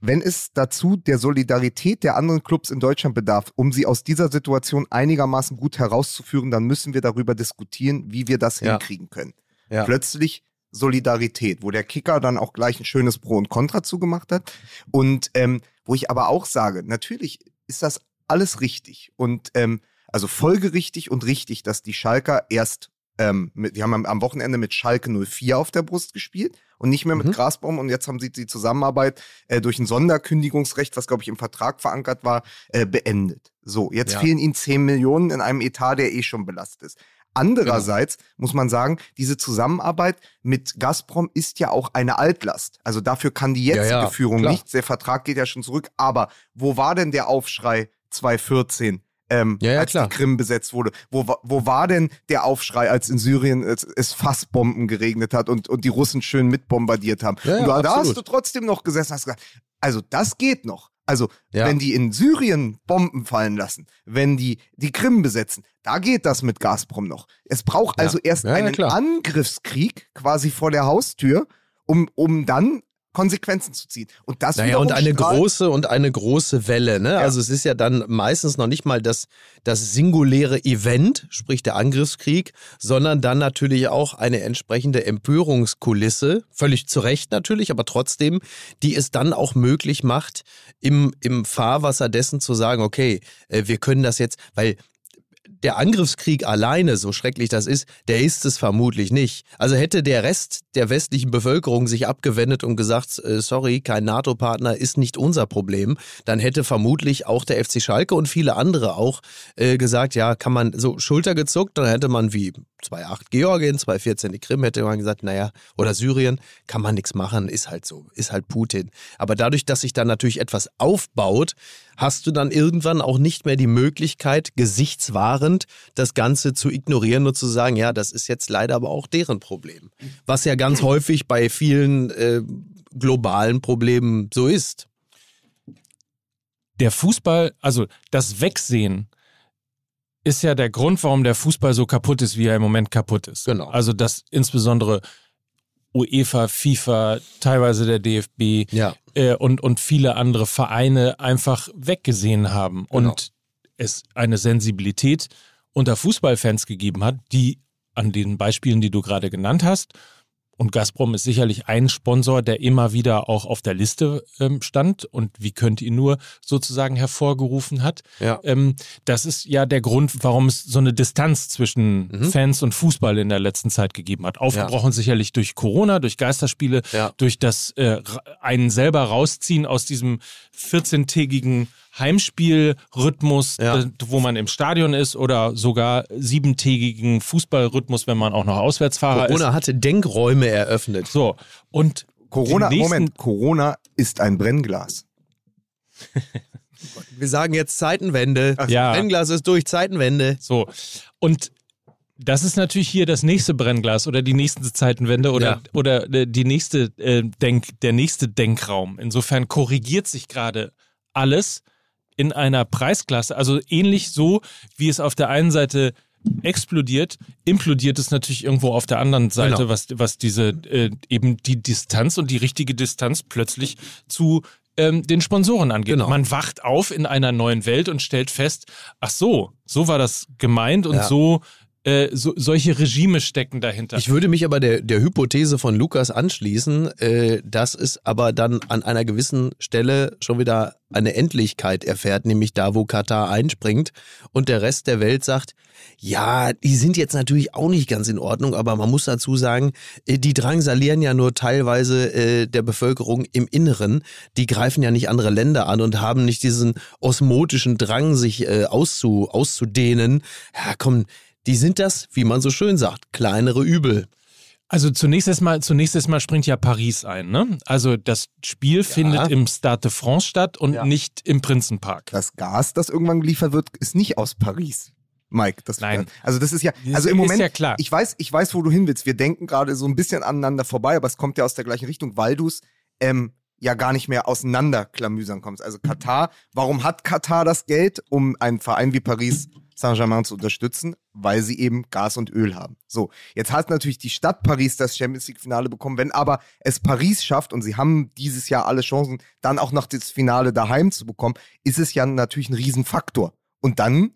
wenn es dazu der Solidarität der anderen Clubs in Deutschland bedarf, um sie aus dieser Situation einigermaßen gut herauszuführen, dann müssen wir darüber diskutieren, wie wir das Ja. hinkriegen können. Ja. Plötzlich Solidarität, wo der Kicker dann auch gleich ein schönes Pro und Contra zugemacht hat. Und ähm, wo ich aber auch sage, natürlich ist das alles richtig und ähm, also folgerichtig und richtig, dass die Schalker erst, ähm, mit, die haben am, am Wochenende mit Schalke 04 auf der Brust gespielt und nicht mehr mit Mhm. Grasbaum und jetzt haben sie die Zusammenarbeit äh, durch ein Sonderkündigungsrecht, was glaube ich im Vertrag verankert war, äh, beendet. So, jetzt Ja. fehlen ihnen 10 Millionen in einem Etat, der eh schon belastet ist. Andererseits muss man sagen, diese Zusammenarbeit mit Gazprom ist ja auch eine Altlast. Also dafür kann die jetzige Ja, ja, Führung nichts. Der Vertrag geht ja schon zurück. Aber wo war denn der Aufschrei 2014? Ähm, Ja, ja, als klar. die Krim besetzt wurde. Wo, wo war denn der Aufschrei, als in Syrien es, es Fassbomben geregnet hat und, und die Russen schön mitbombardiert haben? Ja, und da, da hast du trotzdem noch gesessen hast gesagt, also das geht noch. Also Ja. wenn die in Syrien Bomben fallen lassen, wenn die die Krim besetzen, da geht das mit Gazprom noch. Es braucht Ja. also erst Ja, einen. Angriffskrieg quasi vor der Haustür, um, um dann Konsequenzen zu ziehen. Und das Naja, und eine große und eine große Welle. Ne? Also es ist ja dann meistens noch nicht mal das, das singuläre Event, sprich der Angriffskrieg, sondern dann natürlich auch eine entsprechende Empörungskulisse, völlig zu Recht natürlich, aber trotzdem, die es dann auch möglich macht, im, im Fahrwasser dessen zu sagen, okay, äh, wir können das jetzt, weil der Angriffskrieg alleine, so schrecklich das ist, der ist es vermutlich nicht. Also hätte der Rest der westlichen Bevölkerung sich abgewendet und gesagt, äh, sorry, kein NATO-Partner ist nicht unser Problem, dann hätte vermutlich auch der FC Schalke und viele andere auch äh, gesagt, ja, kann man so Schulter gezuckt, dann hätte man wie 2.8 Georgien, 2.14 die Krim, hätte man gesagt, naja, oder Syrien, kann man nichts machen, ist halt so, ist halt Putin. Aber dadurch, dass sich dann natürlich etwas aufbaut, hast du dann irgendwann auch nicht mehr die Möglichkeit, gesichtswahrend das Ganze zu ignorieren und zu sagen, ja, das ist jetzt leider aber auch deren Problem. Was ja ganz häufig bei vielen äh, globalen Problemen so ist. der Fußball, also das Wegsehen ist ja der Grund, warum der Fußball so kaputt ist, wie er im Moment kaputt ist. Genau. Also dass insbesondere UEFA, FIFA, teilweise der DFB Ja. äh, und, und viele andere Vereine einfach weggesehen haben Genau. und es eine Sensibilität unter Fußballfans gegeben hat, die an den Beispielen, die du gerade genannt hast, und Gazprom ist sicherlich ein Sponsor, der immer wieder auch auf der Liste ähm, stand und wie könnt ihr nur sozusagen hervorgerufen hat. Ja. Ähm, das ist ja der Grund, warum es so eine Distanz zwischen Mhm. Fans und Fußball in der letzten Zeit gegeben hat. Aufgebrochen sicherlich durch Corona, durch Geisterspiele, Ja. durch das äh, einen selber rausziehen aus diesem 14-tägigen Heimspielrhythmus, Ja. äh, wo man im Stadion ist oder sogar siebentägigen Fußballrhythmus, wenn man auch noch Auswärtsfahrer ist. Corona hatte Denkräume eröffnet. So, und Corona, Moment, Corona ist ein Brennglas. *laughs* Wir sagen jetzt Zeitenwende. Ja. Brennglas ist durch, Zeitenwende. So. Und das ist natürlich hier das nächste Brennglas oder die nächste Zeitenwende oder, Ja. oder äh, die nächste, äh, Denk, der nächste Denkraum. Insofern korrigiert sich gerade alles in einer Preisklasse. Also ähnlich so, wie es auf der einen Seite explodiert, implodiert es natürlich irgendwo auf der anderen Seite, Genau. was, was diese äh, eben die Distanz und die richtige Distanz plötzlich zu ähm, den Sponsoren angeht. Genau. Man wacht auf in einer neuen Welt und stellt fest, ach so, so war das gemeint und Ja. so, äh, so solche Regime stecken dahinter. Ich würde mich aber der, der Hypothese von Lukas anschließen, äh, dass es aber dann an einer gewissen Stelle schon wieder eine Endlichkeit erfährt, nämlich da, wo Katar einspringt und der Rest der Welt sagt, ja, die sind jetzt natürlich auch nicht ganz in Ordnung, aber man muss dazu sagen, äh, die drangsalieren ja nur teilweise äh, der Bevölkerung im Inneren. Die greifen ja nicht andere Länder an und haben nicht diesen osmotischen Drang, sich äh, auszu, auszudehnen. Ja, komm, die sind das, wie man so schön sagt, kleinere Übel. Also zunächst erstmal, zunächst erstmal springt ja Paris ein, ne? Also das Spiel findet im Stade de France statt und Ja. nicht im Prinzenpark. Das Gas, das irgendwann geliefert wird, ist nicht aus Paris. Mike, das Nein. Also das ist ja, also im ist Moment, ja klar. ich weiß, ich weiß, wo du hin willst. Wir denken gerade so ein bisschen aneinander vorbei, aber es kommt ja aus der gleichen Richtung, weil du es ähm, ja gar nicht mehr auseinanderklamüsern kommst. Also Katar, warum hat Katar das Geld, um einen Verein wie Paris Saint-Germain zu unterstützen? Weil sie eben Gas und Öl haben. So, jetzt hat natürlich die Stadt Paris das Champions League-Finale bekommen. Wenn aber es Paris schafft und sie haben dieses Jahr alle Chancen, dann auch noch das Finale daheim zu bekommen, ist es ja natürlich ein Riesenfaktor. Und dann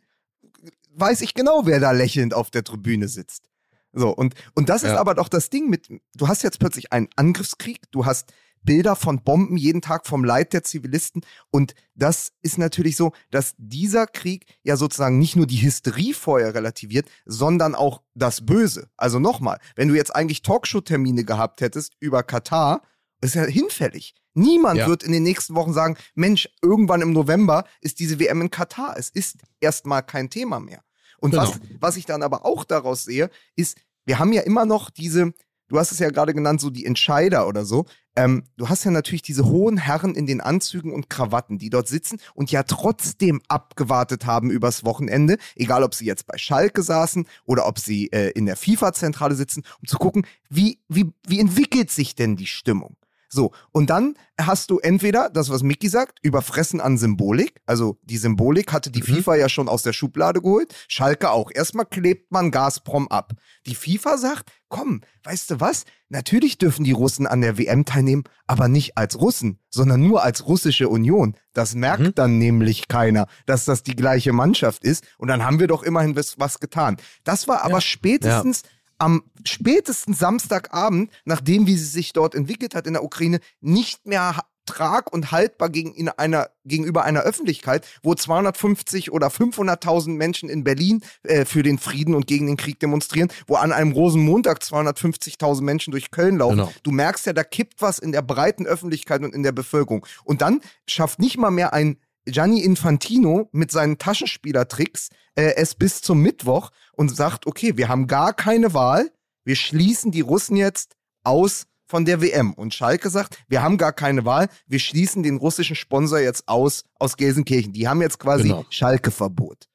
weiß ich genau, wer da lächelnd auf der Tribüne sitzt. So, und, und das ist Ja. aber doch das Ding mit, du hast jetzt plötzlich einen Angriffskrieg, du hast Bilder von Bomben jeden Tag vom Leid der Zivilisten und das ist natürlich so, dass dieser Krieg ja sozusagen nicht nur die Hysterie vorher relativiert, sondern auch das Böse. Also nochmal, wenn du jetzt eigentlich Talkshow-Termine gehabt hättest über Katar, ist ja hinfällig. Niemand Ja. wird in den nächsten Wochen sagen, Mensch, irgendwann im November ist diese WM in Katar. Es ist erstmal kein Thema mehr. Und Genau. was, was ich dann aber auch daraus sehe, ist, wir haben ja immer noch diese, du hast es ja gerade genannt, so die Entscheider oder so. Ähm, du hast ja natürlich diese hohen Herren in den Anzügen und Krawatten, die dort sitzen und ja trotzdem abgewartet haben übers Wochenende, egal ob sie jetzt bei Schalke saßen oder ob sie äh, in der FIFA-Zentrale sitzen, um zu gucken, wie, wie, wie entwickelt sich denn die Stimmung? So, und dann hast du entweder das, was Mickey sagt, überfressen an Symbolik. Also die Symbolik hatte die FIFA ja schon aus der Schublade geholt. Schalke auch. Erstmal klebt man Gazprom ab. Die FIFA sagt, komm, weißt du was? Natürlich dürfen die Russen an der WM teilnehmen, aber nicht als Russen, sondern nur als russische Union. Das merkt dann nämlich keiner, dass das die gleiche Mannschaft ist. Und dann haben wir doch immerhin was, was getan. Das war aber spätestens am spätesten Samstagabend, nachdem wie sie sich dort entwickelt hat in der Ukraine, nicht mehr trag und haltbar gegen in einer, gegenüber einer Öffentlichkeit, wo 250 oder 500.000 Menschen in Berlin äh, für den Frieden und gegen den Krieg demonstrieren, wo an einem Rosenmontag 250.000 Menschen durch Köln laufen. Genau. Du merkst ja, da kippt was in der breiten Öffentlichkeit und in der Bevölkerung. Und dann schafft nicht mal mehr ein Gianni Infantino mit seinen Taschenspielertricks äh, es bis zum Mittwoch und sagt, okay, wir haben gar keine Wahl, wir schließen die Russen jetzt aus von der WM. Und Schalke sagt, wir haben gar keine Wahl, wir schließen den russischen Sponsor jetzt aus aus Gelsenkirchen. Die haben jetzt quasi Genau. Schalke-Verbot.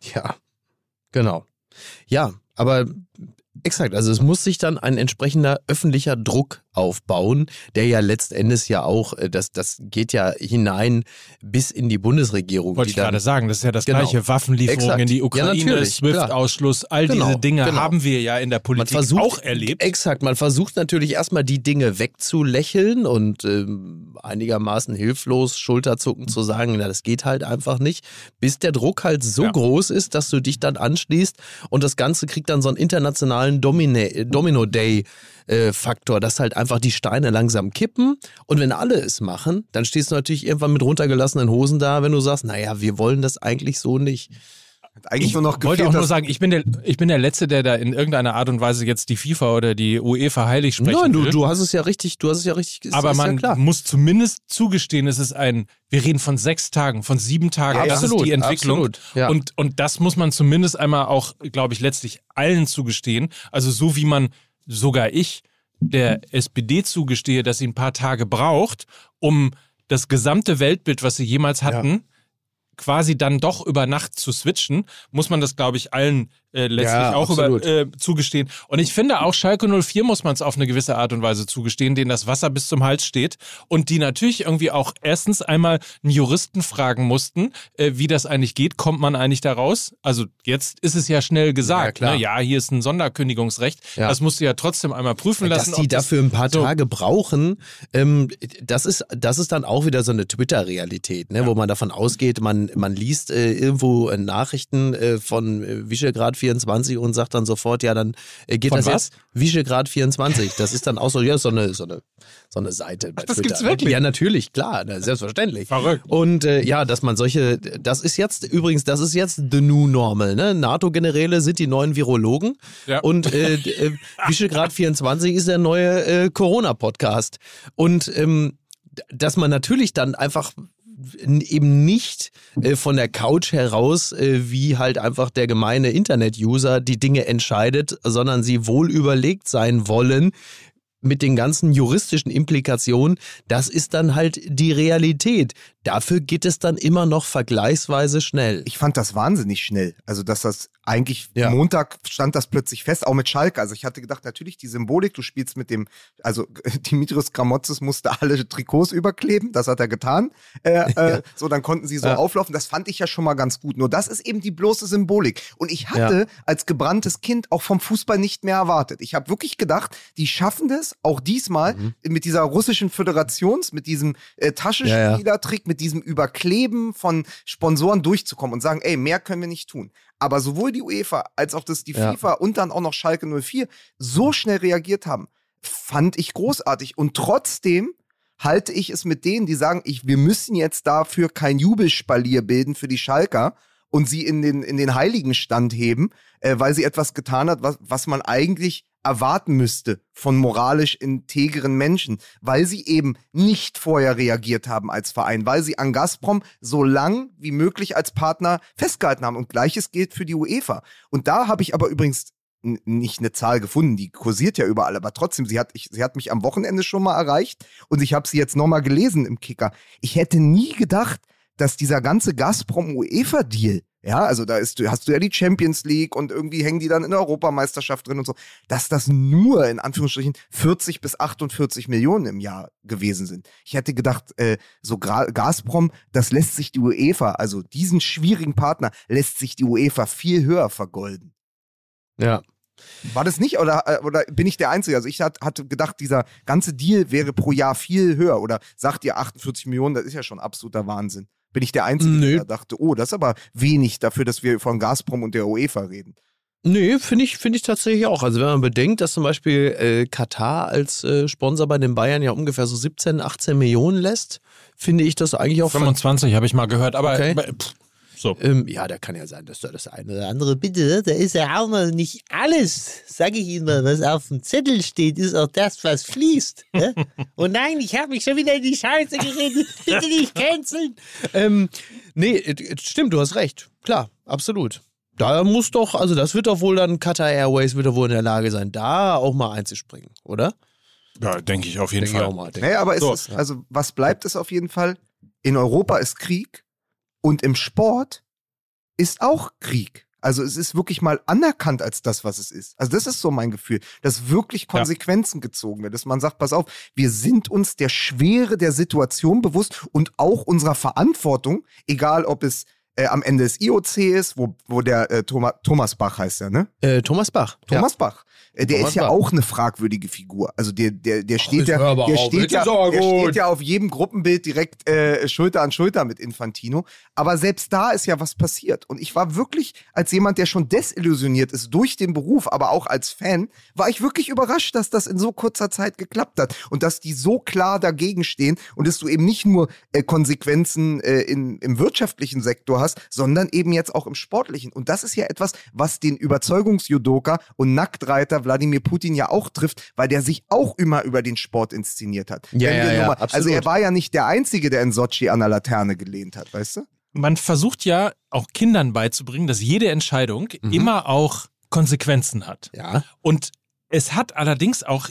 Ja, genau. Ja, aber exakt, also es muss sich dann ein entsprechender öffentlicher Druck aufbauen, der ja letztendlich ja auch, äh, das, das geht ja hinein bis in die Bundesregierung. Wollte ich gerade dann, sagen, das ist ja das Genau. gleiche. Waffenlieferungen Exakt. in die Ja, Ukraine, klar. SWIFT-Ausschluss, all Genau, diese Dinge genau. haben wir ja in der Politik versucht, auch erlebt. Exakt, man versucht natürlich erstmal die Dinge wegzulächeln und ähm, einigermaßen hilflos Schulterzucken zu sagen, na, das geht halt einfach nicht, bis der Druck halt so Ja. groß ist, dass du dich dann anschließt und das Ganze kriegt dann so einen internationalen normalen Domine, Domino Day äh, dass halt einfach die Steine langsam kippen und wenn alle es machen, dann stehst du natürlich irgendwann mit runtergelassenen Hosen da, wenn du sagst, naja, wir wollen das eigentlich so nicht. Eigentlich Ich nur noch wollte gefehlt, auch nur sagen, ich bin, der, ich bin der Letzte, der da in irgendeiner Art und Weise jetzt die FIFA oder die UEFA heilig sprechen Nein, du, will. du hast es ja richtig, du hast es ja richtig Aber man ja muss zumindest zugestehen, es ist ein, wir reden von sechs Tagen, von sieben Tagen, Ja, das absolut, ist die Entwicklung. absolut, ja. Und, und das muss man zumindest einmal auch, glaube ich, letztlich allen zugestehen. Also so wie man, sogar ich, der SPD zugestehe, dass sie ein paar Tage braucht, um das gesamte Weltbild, was sie jemals hatten, quasi dann doch über Nacht zu switchen, muss man das, glaube ich, allen äh, letztlich Ja, auch über, äh, zugestehen. Und ich finde auch Schalke 04 muss man es auf eine gewisse Art und Weise zugestehen, denen das Wasser bis zum Hals steht und die natürlich irgendwie auch erstens einmal einen Juristen fragen mussten, äh, wie das eigentlich geht, kommt man eigentlich da raus? Also jetzt ist es ja schnell Ja, gesagt, klar. ne? ja, hier ist ein Sonderkündigungsrecht, Ja. das musst du ja trotzdem einmal prüfen lassen. Dass die dafür ein paar so- Tage brauchen, ähm, das, ist, das ist dann auch wieder so eine Twitter-Realität, ne, wo man davon ausgeht, man, man liest äh, irgendwo äh, Nachrichten äh, von äh, Visegrad 24 und sagt dann sofort, ja, dann äh, geht Von das was? jetzt Visegrad 24. Das ist dann auch so, ja, so eine, so eine, so eine Seite bei das Twitter. gibt's wirklich? Ja, natürlich, klar, ne, selbstverständlich. Verrückt. Und äh, ja, dass man solche, das ist jetzt übrigens, das ist jetzt the new normal, ne? NATO-Generäle sind die neuen Virologen Ja. und äh, äh, Visegrad 24 ist der neue äh, Corona-Podcast. Und ähm, dass man natürlich dann einfach eben nicht äh, von der Couch heraus, äh, wie halt einfach der gemeine Internet-User die Dinge entscheidet, sondern sie wohl überlegt sein wollen mit den ganzen juristischen Implikationen. Das ist dann halt die Realität. Dafür geht es dann immer noch vergleichsweise schnell. Ich fand das wahnsinnig schnell. Also, dass das eigentlich Ja. Montag stand das plötzlich fest, auch mit Schalke. Also, ich hatte gedacht, natürlich die Symbolik, du spielst mit dem, also *laughs* Dimitrios Gramotzes musste alle Trikots überkleben, das hat er getan. Äh, äh, *laughs* so, dann konnten sie so Ja. auflaufen. Das fand ich ja schon mal ganz gut. Nur das ist eben die bloße Symbolik. Und ich hatte als gebranntes Kind auch vom Fußball nicht mehr erwartet. Ich habe wirklich gedacht, die schaffen das auch diesmal Mhm. mit dieser russischen Föderations, mit diesem äh, Taschenspielertrick, mit diesem Überkleben von Sponsoren durchzukommen und sagen, ey, mehr können wir nicht tun. Aber sowohl die UEFA als auch das die Ja. FIFA und dann auch noch Schalke 04 so schnell reagiert haben, fand ich großartig. Und trotzdem halte ich es mit denen, die sagen, ich, wir müssen jetzt dafür kein Jubelspalier bilden für die Schalker und sie in den, in den Heiligenstand heben, äh, weil sie etwas getan hat, was, was man eigentlich erwarten müsste von moralisch integren Menschen, weil sie eben nicht vorher reagiert haben als Verein, weil sie an Gazprom so lang wie möglich als Partner festgehalten haben. Und gleiches gilt für die UEFA. Und da habe ich aber übrigens nicht eine Zahl gefunden, die kursiert ja überall, aber trotzdem, sie hat, ich, sie hat mich am Wochenende schon mal erreicht und ich habe sie jetzt nochmal gelesen im Kicker. Ich hätte nie gedacht, dass dieser ganze Gazprom-UEFA-Deal, ja, also da ist, hast du ja die Champions League und irgendwie hängen die dann in der Europameisterschaft drin und so, dass das nur in Anführungsstrichen 40 bis 48 Millionen im Jahr gewesen sind. Ich hätte gedacht, äh, so Gra Gazprom, das lässt sich die UEFA, also diesen schwierigen Partner, lässt sich die UEFA viel höher vergolden. Ja. War das nicht oder, äh, oder bin ich der Einzige? Also ich hat, hatte gedacht, dieser ganze Deal wäre pro Jahr viel höher. Oder sagt ihr 48 Millionen, das ist ja schon absoluter Wahnsinn. Bin ich der Einzige, Nö. der dachte, oh, das ist aber wenig dafür, dass wir von Gazprom und der UEFA reden. Nee, finde ich, finde ich tatsächlich auch. Also wenn man bedenkt, dass zum Beispiel äh, Katar als äh, Sponsor bei den Bayern ja ungefähr so 17, 18 Millionen lässt, finde ich das eigentlich auch 25 habe ich mal gehört, aber, Okay. pff, so. Ähm, ja, da kann ja sein, dass da das eine oder andere bitte, da ist ja auch mal nicht alles, sage ich Ihnen mal, was auf dem Zettel steht, ist auch das, was fließt. Ne? *laughs* Und nein, ich habe mich schon wieder in die Scheiße geredet, *laughs* bitte nicht canceln. Ähm, nee, stimmt, du hast recht, klar, absolut. Da muss doch, also das wird doch wohl dann, Qatar Airways wird doch wohl in der Lage sein, da auch mal einzuspringen, oder? Ja, denke ich auf jeden Denke Fall. auch mal. Naja, aber es So. ist, also was bleibt es auf jeden Fall? In Europa ist Krieg und im Sport ist auch Krieg. Also es ist wirklich mal anerkannt als das, was es ist. Also das ist so mein Gefühl, dass wirklich Konsequenzen gezogen werden, dass man sagt, pass auf, wir sind uns der Schwere der Situation bewusst und auch unserer Verantwortung, egal ob es äh, am Ende des IOC ist, wo, wo der äh, Thomas, Thomas Bach heißt er, ne? Äh, Thomas Bach. Thomas Bach. Äh, Der ist ja auch eine fragwürdige Figur. Also der, der, der steht hör ja, der auf, steht ja, der steht ja auf jedem Gruppenbild direkt äh, Schulter an Schulter mit Infantino. Aber selbst da ist ja was passiert. Und ich war wirklich, als jemand, der schon desillusioniert ist durch den Beruf, aber auch als Fan, war ich wirklich überrascht, dass das in so kurzer Zeit geklappt hat und dass die so klar dagegen stehen und dass du eben nicht nur äh, Konsequenzen äh, in, im wirtschaftlichen Sektor hast, sondern eben jetzt auch im sportlichen. Und das ist ja etwas, was den Überzeugungsjudoka und Nacktreiter Wladimir Putin ja auch trifft, weil der sich auch immer über den Sport inszeniert hat. Ja, ja, ja, mal, also er war ja nicht der Einzige, der in Sochi an der Laterne gelehnt hat, weißt du? Man versucht ja auch Kindern beizubringen, dass jede Entscheidung immer auch Konsequenzen hat. Ja. Und es hat allerdings auch,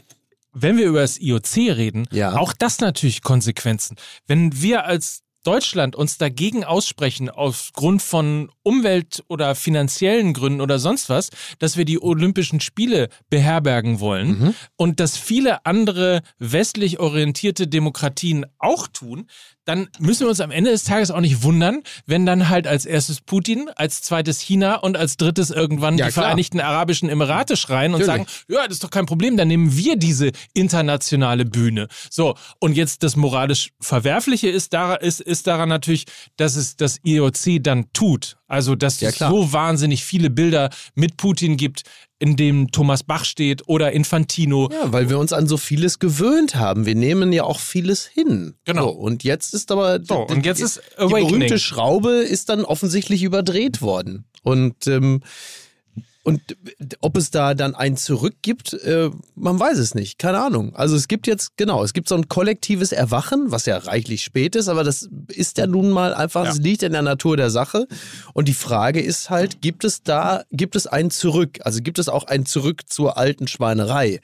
wenn wir über das IOC reden, Ja. auch das natürlich Konsequenzen. Wenn wir als Deutschland uns dagegen aussprechen, aufgrund von Umwelt- oder finanziellen Gründen oder sonst was, dass wir die Olympischen Spiele beherbergen wollen Mhm. und dass viele andere westlich orientierte Demokratien auch tun, dann müssen wir uns am Ende des Tages auch nicht wundern, wenn dann halt als erstes Putin, als zweites China und als drittes irgendwann Ja, die klar. Vereinigten Arabischen Emirate schreien und Natürlich. sagen, ja, das ist doch kein Problem, dann nehmen wir diese internationale Bühne. So, und jetzt das moralisch Verwerfliche ist, daran, ist, ist daran natürlich, dass es das IOC dann tut. Also, dass Ja, es so wahnsinnig viele Bilder mit Putin gibt, in dem Thomas Bach steht oder Infantino. Ja, weil wir uns an so vieles gewöhnt haben. Wir nehmen ja auch vieles hin. Genau. So, und jetzt ist aber So, und jetzt ist die Awakening. berühmte Schraube ist dann offensichtlich überdreht worden. Und ähm, und ob es da dann ein Zurück gibt, äh, man weiß es nicht. Keine Ahnung. Also es gibt jetzt, genau, es gibt so ein kollektives Erwachen, was ja reichlich spät ist, aber das ist ja nun mal einfach, Ja. es liegt in der Natur der Sache. Und die Frage ist halt, gibt es da, gibt es ein Zurück? Also gibt es auch ein Zurück zur alten Schweinerei?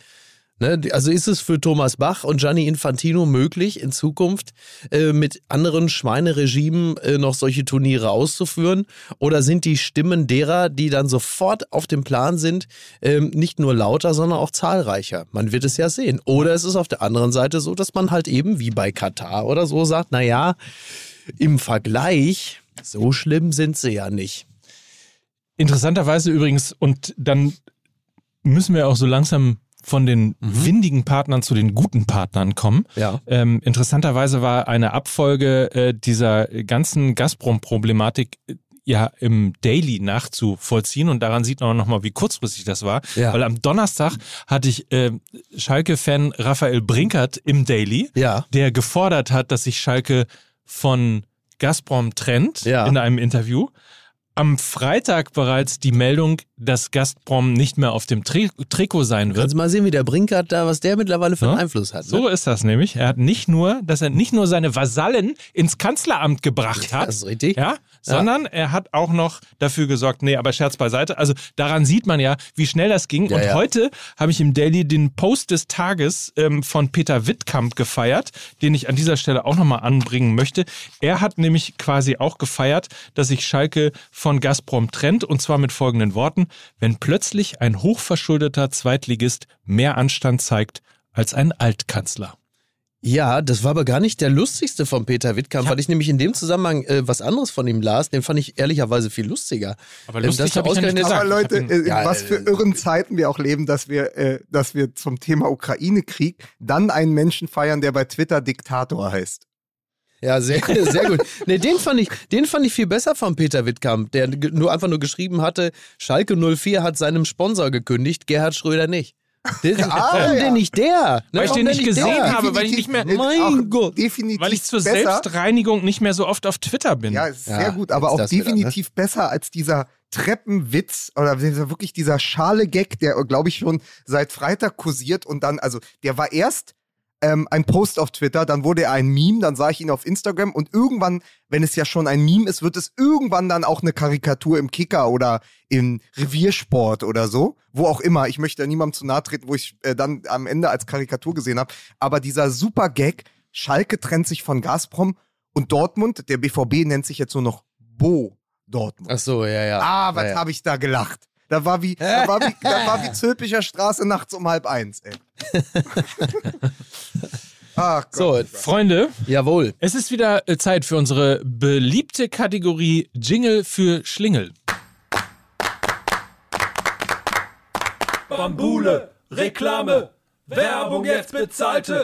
Ne? Also ist es für Thomas Bach und Gianni Infantino möglich, in Zukunft äh, mit anderen Schweineregimen äh, noch solche Turniere auszuführen? Oder sind die Stimmen derer, die dann sofort auf dem Plan sind, ähm, nicht nur lauter, sondern auch zahlreicher? Man wird es ja sehen. Oder es ist auf der anderen Seite so, dass man halt eben wie bei Katar oder so sagt, naja, im Vergleich, so schlimm sind sie ja nicht. Interessanterweise übrigens, und dann müssen wir auch so langsam von den windigen Partnern zu den guten Partnern kommen. Ja. Ähm, interessanterweise war eine Abfolge äh, dieser ganzen Gazprom-Problematik äh, ja im Daily nachzuvollziehen und daran sieht man auch nochmal, wie kurzfristig das war. Ja. Weil am Donnerstag hatte ich äh, Schalke-Fan Raphael Brinkert im Daily, Ja. der gefordert hat, dass sich Schalke von Gazprom trennt Ja. in einem Interview. Am Freitag bereits die Meldung, dass Gazprom nicht mehr auf dem Tri Trikot sein wird. Kannst mal sehen, wie der Brinkert da, was der mittlerweile für einen Ja. Einfluss hat. Ne? So ist das nämlich. Er hat nicht nur, dass er nicht nur seine Vasallen ins Kanzleramt gebracht hat, Das ist richtig. ja, sondern er hat auch noch dafür gesorgt, nee, aber Scherz beiseite. Also daran sieht man ja, wie schnell das ging. Ja, Und ja. heute habe ich im Daily den Post des Tages ähm, von Peter Wittkamp gefeiert, den ich an dieser Stelle auch nochmal anbringen möchte. Er hat nämlich quasi auch gefeiert, dass sich Schalke von Gazprom trennt und zwar mit folgenden Worten. Wenn plötzlich ein hochverschuldeter Zweitligist mehr Anstand zeigt als ein Altkanzler. Ja, das war aber gar nicht der lustigste von Peter Wittkamp, weil ich nämlich in dem Zusammenhang äh, was anderes von ihm las. Den fand ich ehrlicherweise viel lustiger. Aber Ähm, lustig ja nicht ausgerechnet- gesagt. Aber Leute, äh, Ja, was für äh, irren Zeiten wir auch leben, dass wir, äh, dass wir zum Thema Ukraine-Krieg dann einen Menschen feiern, der bei Twitter Diktator heißt. Ja, sehr, *laughs* sehr gut. Nee, den fand ich, den fand ich viel besser von Peter Wittkamp, der nur einfach nur geschrieben hatte, Schalke 04 hat seinem Sponsor gekündigt, Gerhard Schröder nicht. Den, *laughs* Ah, warum ja. denn nicht der? Ne, Weil ich den nicht gesehen der? habe, weil ich nicht mehr- Definitiv- Mein Gott. Definitiv Weil ich zur besser. Selbstreinigung nicht mehr so oft auf Twitter bin. Ja, ist Ja, sehr gut, aber auch das wieder, ne? definitiv besser als dieser Treppenwitz oder wirklich dieser Schale-Gag, der, glaube ich, schon seit Freitag kursiert und dann, also der war erst ähm, ein Post auf Twitter, dann wurde er ein Meme, dann sah ich ihn auf Instagram und irgendwann, wenn es ja schon ein Meme ist, wird es irgendwann dann auch eine Karikatur im Kicker oder im Reviersport oder so, wo auch immer. Ich möchte niemandem zu nahe treten, wo ich äh, dann am Ende als Karikatur gesehen habe. Aber dieser super Gag, Schalke trennt sich von Gazprom und Dortmund, der BVB nennt sich jetzt nur noch Bo Dortmund. Ach so, ja, ja. Ah, was ja, ja. habe ich da gelacht? Da war wie, da war wie, da war wie *laughs* Zülpicher Straße nachts um halb eins, ey. *laughs* Ach Gott. So, Freunde, jawohl. es ist wieder äh, Zeit für unsere beliebte Kategorie Jingle für Schlingel. Bambule, Reklame, Werbung jetzt bezahlte.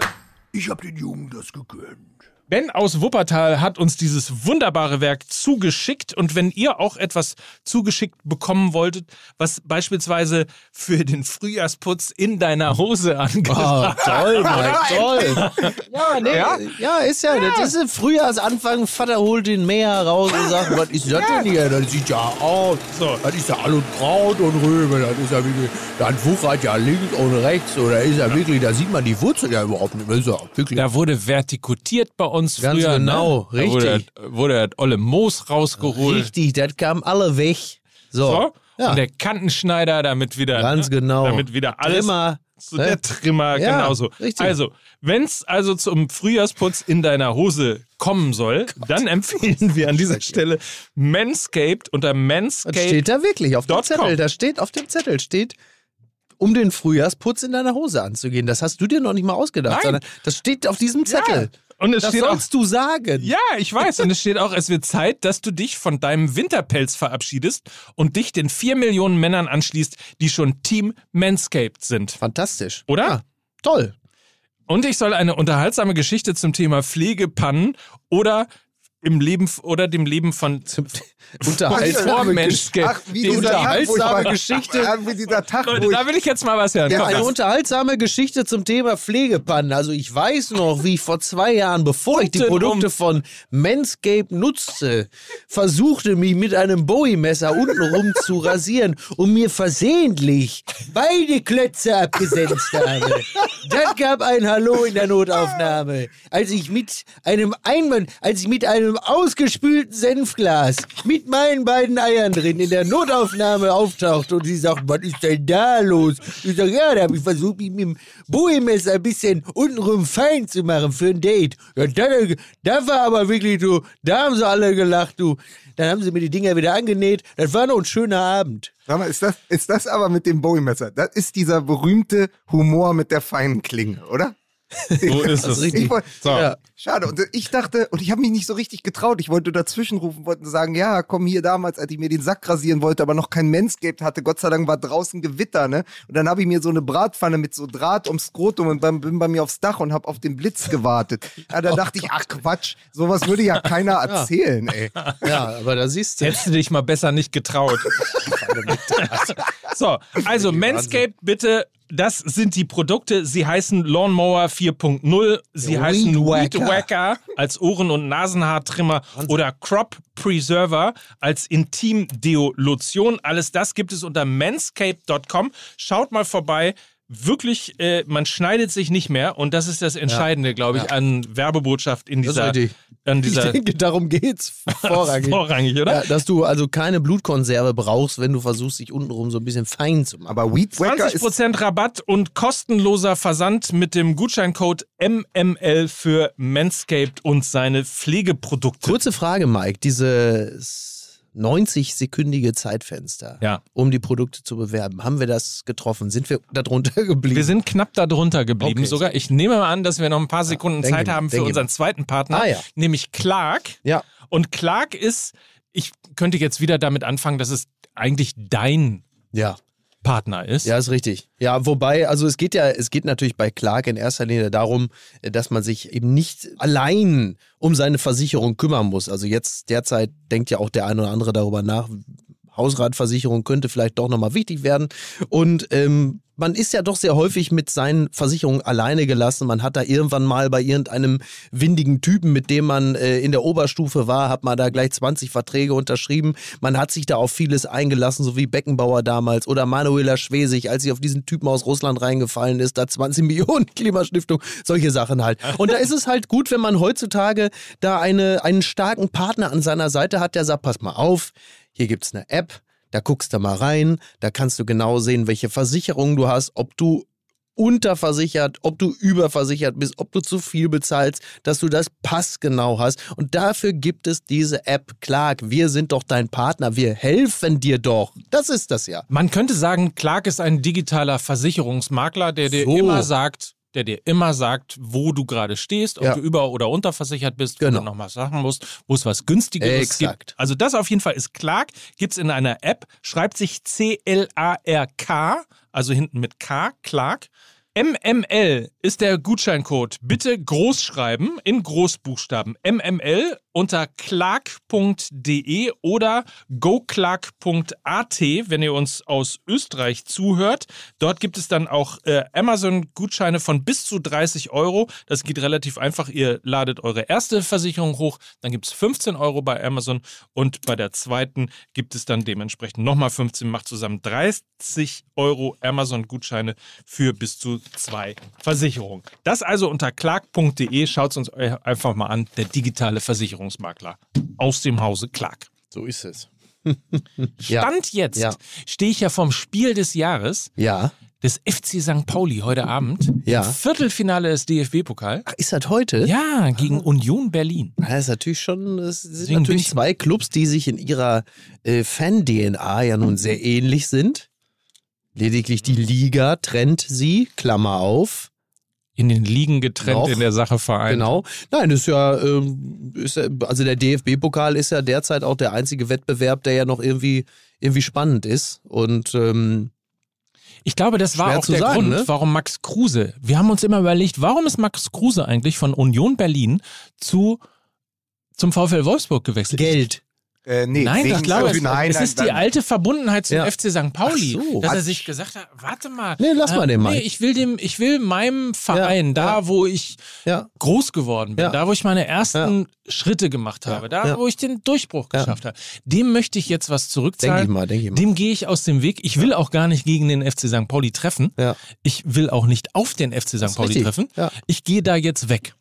Ich hab den Jungen das gegönnt. Ben aus Wuppertal hat uns dieses wunderbare Werk zugeschickt und wenn ihr auch etwas zugeschickt bekommen wolltet, was beispielsweise für den Frühjahrsputz in deiner Hose Oh, angebracht toll, Mike, *laughs* toll. Ja, nee, Ja? ja? ist ja, das ist Frühjahrsanfang. Vater holt den Mäher raus und sagt, was ist das denn hier? Das sieht ja aus. So. Das ist ja alles Kraut und Röbe. Das ist ja wirklich, dann wuchert ja links und rechts. Oder ist ja wirklich, da sieht man die Wurzel ja überhaupt nicht. Ja wirklich. Da wurde vertikutiert bei uns Ganz früher. genau, ne? Da wurde, richtig. wurde das olle Moos rausgeholt. Richtig, das kam alle weg. So. So. Ja. Und der Kantenschneider, damit wieder. Ganz ne? genau. Damit wieder alles. Trimmer, So ne? der Trimmer, Ja, genauso. richtig. Also, wenn es also zum Frühjahrsputz in deiner Hose kommen soll, *laughs* dann empfehlen wir an dieser Stelle Manscaped unter Das Manscaped. steht da wirklich auf dem com. Zettel. Da steht auf dem Zettel steht, um den Frühjahrsputz in deiner Hose anzugehen. Das hast du dir noch nicht mal ausgedacht, Nein. sondern das steht auf diesem Zettel. Und es Das steht auch, sollst du sagen. ja, ich weiß. Und es steht auch, es wird Zeit, dass du dich von deinem Winterpelz verabschiedest und dich den vier Millionen Männern anschließt, die schon Team Manscaped sind. Fantastisch. Oder? Ja, toll. Und ich soll eine unterhaltsame Geschichte zum Thema Pflegepannen oder im Leben oder dem Leben von *laughs* Unterhaltsame Mensch, Geschichte. Ach, wie Die Tag, unterhaltsame mal- *laughs* Geschichte. Tag, Leute, da will ich jetzt mal was hören. Ja, Komm, Eine das- unterhaltsame Geschichte zum Thema Pflegepannen. Also ich weiß noch, wie ich vor zwei Jahren, bevor ich die. Produkte von Manscaped nutzte, versuchte mich mit einem Bowie-Messer untenrum zu rasieren und mir versehentlich beide Klötze abgesetzt habe. Das gab ein Hallo in der Notaufnahme, als ich mit einem Einwand, als ich mit einem ausgespülten Senfglas mit meinen beiden Eiern drin in der Notaufnahme auftauchte und sie sagt, was ist denn da los? Ich sag, ja, da habe ich versucht, mich mit dem Bowie-Messer ein bisschen untenrum fein zu machen für ein Date. Ja, da, da war aber wirklich, du, da haben sie alle gelacht, du. Dann haben sie mir die Dinger wieder angenäht. Das war noch ein schöner Abend. Sag mal, ist das, ist das aber mit dem Bowie-Messer? Das ist dieser berühmte Humor mit der feinen Klinge, oder? So *laughs* ist es. richtig. Ich wollt, So. Ja. Schade. Und ich dachte, und ich habe mich nicht so richtig getraut. Ich wollte dazwischenrufen, wollte sagen, ja, komm hier damals, als ich mir den Sack rasieren wollte, aber noch kein Manscaped hatte. Gott sei Dank war draußen Gewitter, ne? Und dann habe ich mir so eine Bratpfanne mit so Draht ums Skrotum und dann bin bei mir aufs Dach und habe auf den Blitz gewartet. Ja, da *laughs* dachte ich, ach Quatsch, sowas würde ja keiner erzählen, ey. Ja, aber da siehst du. Hättest du dich mal besser nicht getraut. *laughs* so, also Manscaped bitte, das sind die Produkte. Sie heißen Lawnmower 4.0, sie Weed heißen Weed. Wacker als Ohren- und Nasenhaartrimmer oder Crop Preserver als Intim-Deo-Lotion. Alles das gibt es unter manscaped.com. Schaut mal vorbei. Wirklich, äh, man schneidet sich nicht mehr und das ist das Entscheidende, glaube ich, an Werbebotschaft in dieser, richtig. an Ich dieser denke, darum geht's *laughs* vorrangig. vorrangig, oder? Ja, dass du also keine Blutkonserve brauchst, wenn du versuchst, dich untenrum so ein bisschen fein zu machen. Aber Weed Wacker ist 20% Rabatt und kostenloser Versand mit dem Gutscheincode MML für Manscaped und seine Pflegeprodukte. Kurze Frage, Mike. Dieses 90-sekündige Zeitfenster, Ja. um die Produkte zu bewerben, haben wir das getroffen? Sind wir darunter *laughs* geblieben? Wir sind knapp darunter geblieben Okay. sogar. Ich nehme mal an, dass wir noch ein paar Sekunden denke Zeit mal, haben für unseren mal. zweiten Partner, Ah, ja. nämlich Clark. ja. Und Clark ist, ich könnte jetzt wieder damit anfangen, dass es eigentlich dein Ja. Partner ist. Ja, ist richtig. Ja, wobei, also es geht ja, es geht natürlich bei Clark in erster Linie darum, äh, dass man sich eben nicht allein um seine Versicherung kümmern muss. Also jetzt derzeit denkt ja auch der eine oder andere darüber nach, Hausratversicherung könnte vielleicht doch nochmal wichtig werden. Und ähm, man ist ja doch sehr häufig mit seinen Versicherungen alleine gelassen. Man hat da irgendwann mal bei irgendeinem windigen Typen, mit dem man äh, in der Oberstufe war, hat man da gleich 20 Verträge unterschrieben. Man hat sich da auf vieles eingelassen, so wie Beckenbauer damals oder Manuela Schwesig, als sie auf diesen Typen aus Russland reingefallen ist, da 20 *laughs* Millionen Klimastiftung, solche Sachen halt. Und da ist es halt gut, wenn man heutzutage da eine, einen starken Partner an seiner Seite hat, der sagt, pass mal auf, hier gibt's eine App, da guckst du mal rein, da kannst du genau sehen, welche Versicherungen du hast, ob du unterversichert, ob du überversichert bist, ob du zu viel bezahlst, dass du das passgenau hast. Und dafür gibt es diese App Clark. Wir sind doch dein Partner, wir helfen dir doch. Das ist das ja. Man könnte sagen, Clark ist ein digitaler Versicherungsmakler, der dir So. immer sagt, der dir immer sagt, wo du gerade stehst, ob Ja. du über- oder unterversichert bist, wo Genau. du noch was sagen musst, wo es was günstigeres Exakt. gibt. Also das auf jeden Fall ist Clark, gibt's in einer App, schreibt sich C-L-A-R-K, also hinten mit K, Clark. MML ist der Gutscheincode. Bitte groß schreiben in Großbuchstaben. MML unter clark.de oder goclark.at, wenn ihr uns aus Österreich zuhört. Dort gibt es dann auch äh, Amazon-Gutscheine von bis zu 30 Euro. Das geht relativ einfach. Ihr ladet eure erste Versicherung hoch, dann gibt es 15 Euro bei Amazon und bei der zweiten gibt es dann dementsprechend nochmal 15, macht zusammen 30 Euro Amazon-Gutscheine für bis zu zwei Versicherungen. Das also unter clark.de. Schaut es uns einfach mal an. Der digitale Versicherungsmakler aus dem Hause Clark. So ist es. *laughs* Ja. Stand jetzt Ja. stehe ich ja vom Spiel des Jahres Ja. des FC St. Pauli heute Abend. Ja. Im Viertelfinale des DFB-Pokal. Ach, ist das heute? Ja, gegen Union Berlin. Das ist natürlich schon, das sind Deswegen natürlich ich- zwei Clubs, die sich in ihrer äh, Fan-DNA ja nun sehr ähnlich sind. Lediglich die Liga trennt sie, Klammer auf. In den Ligen getrennt, Noch. in der Sache vereint. Genau. Nein, ist ja, ähm, ist ja, also der DFB-Pokal ist ja derzeit auch der einzige Wettbewerb, der ja noch irgendwie, irgendwie spannend ist. Und ähm, Ich glaube, das war auch der sagen, Grund, ne? warum Max Kruse. Wir haben uns immer überlegt, warum ist Max Kruse eigentlich von Union Berlin zu zum VfL Wolfsburg gewechselt? Geld. Äh, nee, Nein, wegen- ich glaube, es, nein, es nein, ist die nein. alte Verbundenheit zum Ja. FC St. Pauli, so. dass er sich gesagt hat, warte mal. Nee, lass mal den mal. Nee, ich will dem, ich will meinem Verein, Ja, da ja. wo ich groß geworden bin, da wo ich meine ersten Schritte gemacht habe, da wo ich den Durchbruch geschafft habe, dem möchte ich jetzt was zurückzahlen. Denke ich mal, denke ich mal. Dem gehe ich aus dem Weg. Ich will auch gar nicht gegen den FC St. Pauli treffen. Ich will auch nicht auf den FC St. Pauli richtig. treffen. Ich gehe da jetzt weg.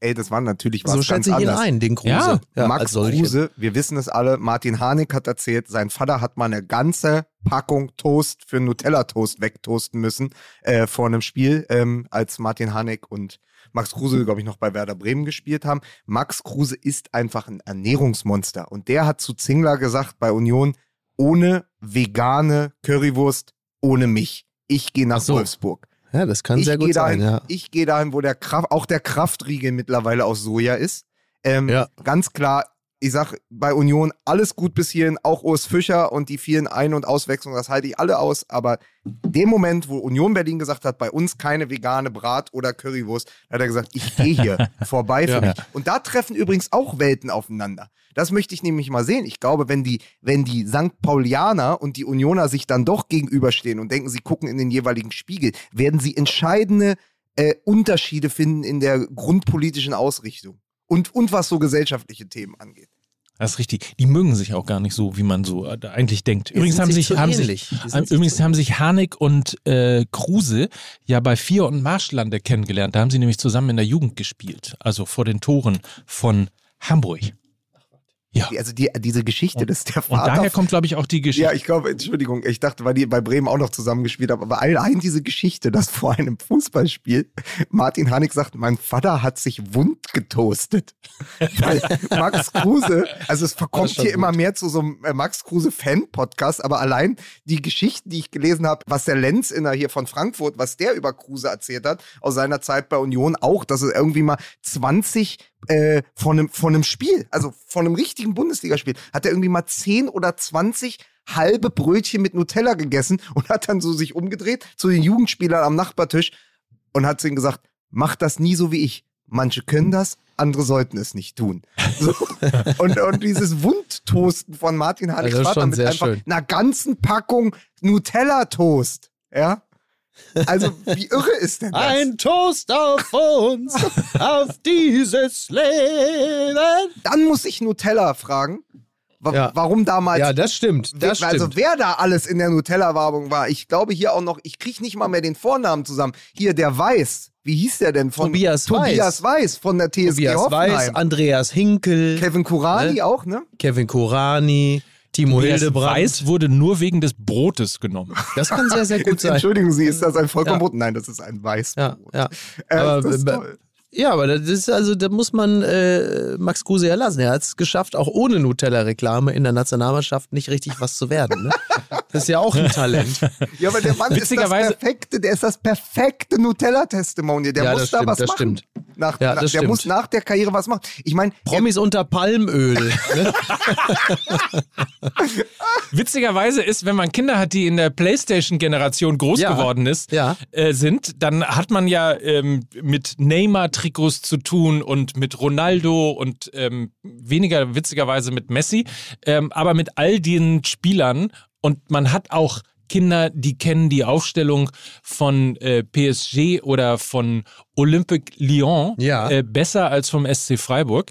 Ey, das war natürlich was So ganz schätze ich ihn anderes. ein, den Kruse. Ja, als Max. Kruse, wir wissen es alle, Martin Harnik hat erzählt, sein Vater hat mal eine ganze Packung Toast für Nutella-Toast wegtoasten müssen äh, vor einem Spiel, ähm, als Martin Harnik und Max Kruse, glaube ich, noch bei Werder Bremen gespielt haben. Max Kruse ist einfach ein Ernährungsmonster. Und der hat zu Zingler gesagt bei Union, ohne vegane Currywurst, ohne mich. Ich gehe nach Ach so. Wolfsburg. Ja, das kann ich sehr gut sein, dahin, ja. Ich gehe dahin, wo der Kraft, auch der Kraftriegel mittlerweile aus Soja ist. Ähm, Ja. Ganz klar, ich sag bei Union alles gut bis hierhin, auch Urs Fischer und die vielen Ein- und Auswechslungen, das halte ich alle aus. Aber dem Moment, wo Union Berlin gesagt hat, bei uns keine vegane Brat- oder Currywurst, hat er gesagt, ich gehe hier *laughs* vorbei für Ja. mich. Und da treffen übrigens auch Welten aufeinander. Das möchte ich nämlich mal sehen. Ich glaube, wenn die, wenn die St. Paulianer und die Unioner sich dann doch gegenüberstehen und denken, sie gucken in den jeweiligen Spiegel, werden sie entscheidende äh, Unterschiede finden in der grundpolitischen Ausrichtung. Und, und was so gesellschaftliche Themen angeht. Das ist richtig. Die mögen sich auch gar nicht so, wie man so äh, eigentlich denkt. Übrigens haben sich haben ähnlich. sich, übrigens haben sich Harnik und äh, Kruse ja bei Vier und Marschlande kennengelernt. Da haben sie nämlich zusammen in der Jugend gespielt. Also vor den Toren von Hamburg. Ja. Die, also die, diese Geschichte, dass der Und Vater. daher kommt, glaube ich, auch die Geschichte. ja, ich glaube, Entschuldigung, ich dachte, weil die bei Bremen auch noch zusammengespielt haben, aber allein diese Geschichte, dass vor einem Fußballspiel Martin Hanig sagt, mein Vater hat sich wund getoastet. *laughs* Weil Max Kruse, also es verkommt hier gut. immer mehr zu so einem äh, Max Kruse Fan-Podcast, aber allein die Geschichten, die ich gelesen habe, was der Lenz inner hier von Frankfurt, was der über Kruse erzählt hat, aus seiner Zeit bei Union auch, dass es irgendwie mal 20 äh, von, einem, von einem Spiel, also von einem richtigen Bundesligaspiel, hat er irgendwie mal 10 oder 20 halbe Brötchen mit Nutella gegessen und hat dann so sich umgedreht zu den Jugendspielern am Nachbartisch und hat zu ihnen gesagt, macht das nie so wie ich. Manche können das, andere sollten es nicht tun. So. *laughs* Und, und dieses Wundtoasten von Martin Hanigs Also mit einfach schön. einer ganzen Packung Nutella-Toast. Ja? Also, wie irre ist denn das? Ein Toast auf uns, auf dieses Leben. Dann muss ich Nutella fragen, wa Ja. warum damals Ja, das stimmt. Das also stimmt. wer da alles in der Nutella-Werbung war, ich glaube hier auch noch, ich kriege nicht mal mehr den Vornamen zusammen. Hier, der Weiß. Wie hieß der denn? Von Tobias Tobias Weiß von der TSG Tobias Hoffenheim. Weiß, Andreas Hinkel, Kevin Kurani Ne? auch, ne? Kevin Korani, Timo Tobias Hildebrand. Weiß wurde nur wegen des Brotes genommen. Das kann sehr, sehr *laughs* gut sein. Entschuldigen Sie, ist das ein Ja. Vollkornbrot? Nein, das ist ein Weißbrot. Ja, ja. Äh, Aber Ja, aber das ist also, da muss man äh, Max Kruse ja lassen. Er hat es geschafft, auch ohne Nutella-Reklame in der Nationalmannschaft nicht richtig was zu werden. Ne? Das ist ja auch ein Talent. *laughs* Ja, aber der Mann ist das perfekte, der ist das perfekte Nutella-Testimonial. Der Ja, muss das da stimmt, was das machen. stimmt. Nach, Ja, nach, das der stimmt. muss nach der Karriere was machen. Ich meine, Promis unter Palmöl. Ne? *laughs* Witzigerweise ist, wenn man Kinder hat, die in der Playstation-Generation groß Ja. geworden ist, Ja. äh, sind, dann hat man ja ähm, mit Neymar-Trikots zu tun und mit Ronaldo und ähm, weniger witzigerweise mit Messi, ähm, aber mit all den Spielern und man hat auch Kinder, die kennen die Aufstellung von äh, PSG oder von Olympique Lyon Ja. äh, besser als vom SC Freiburg.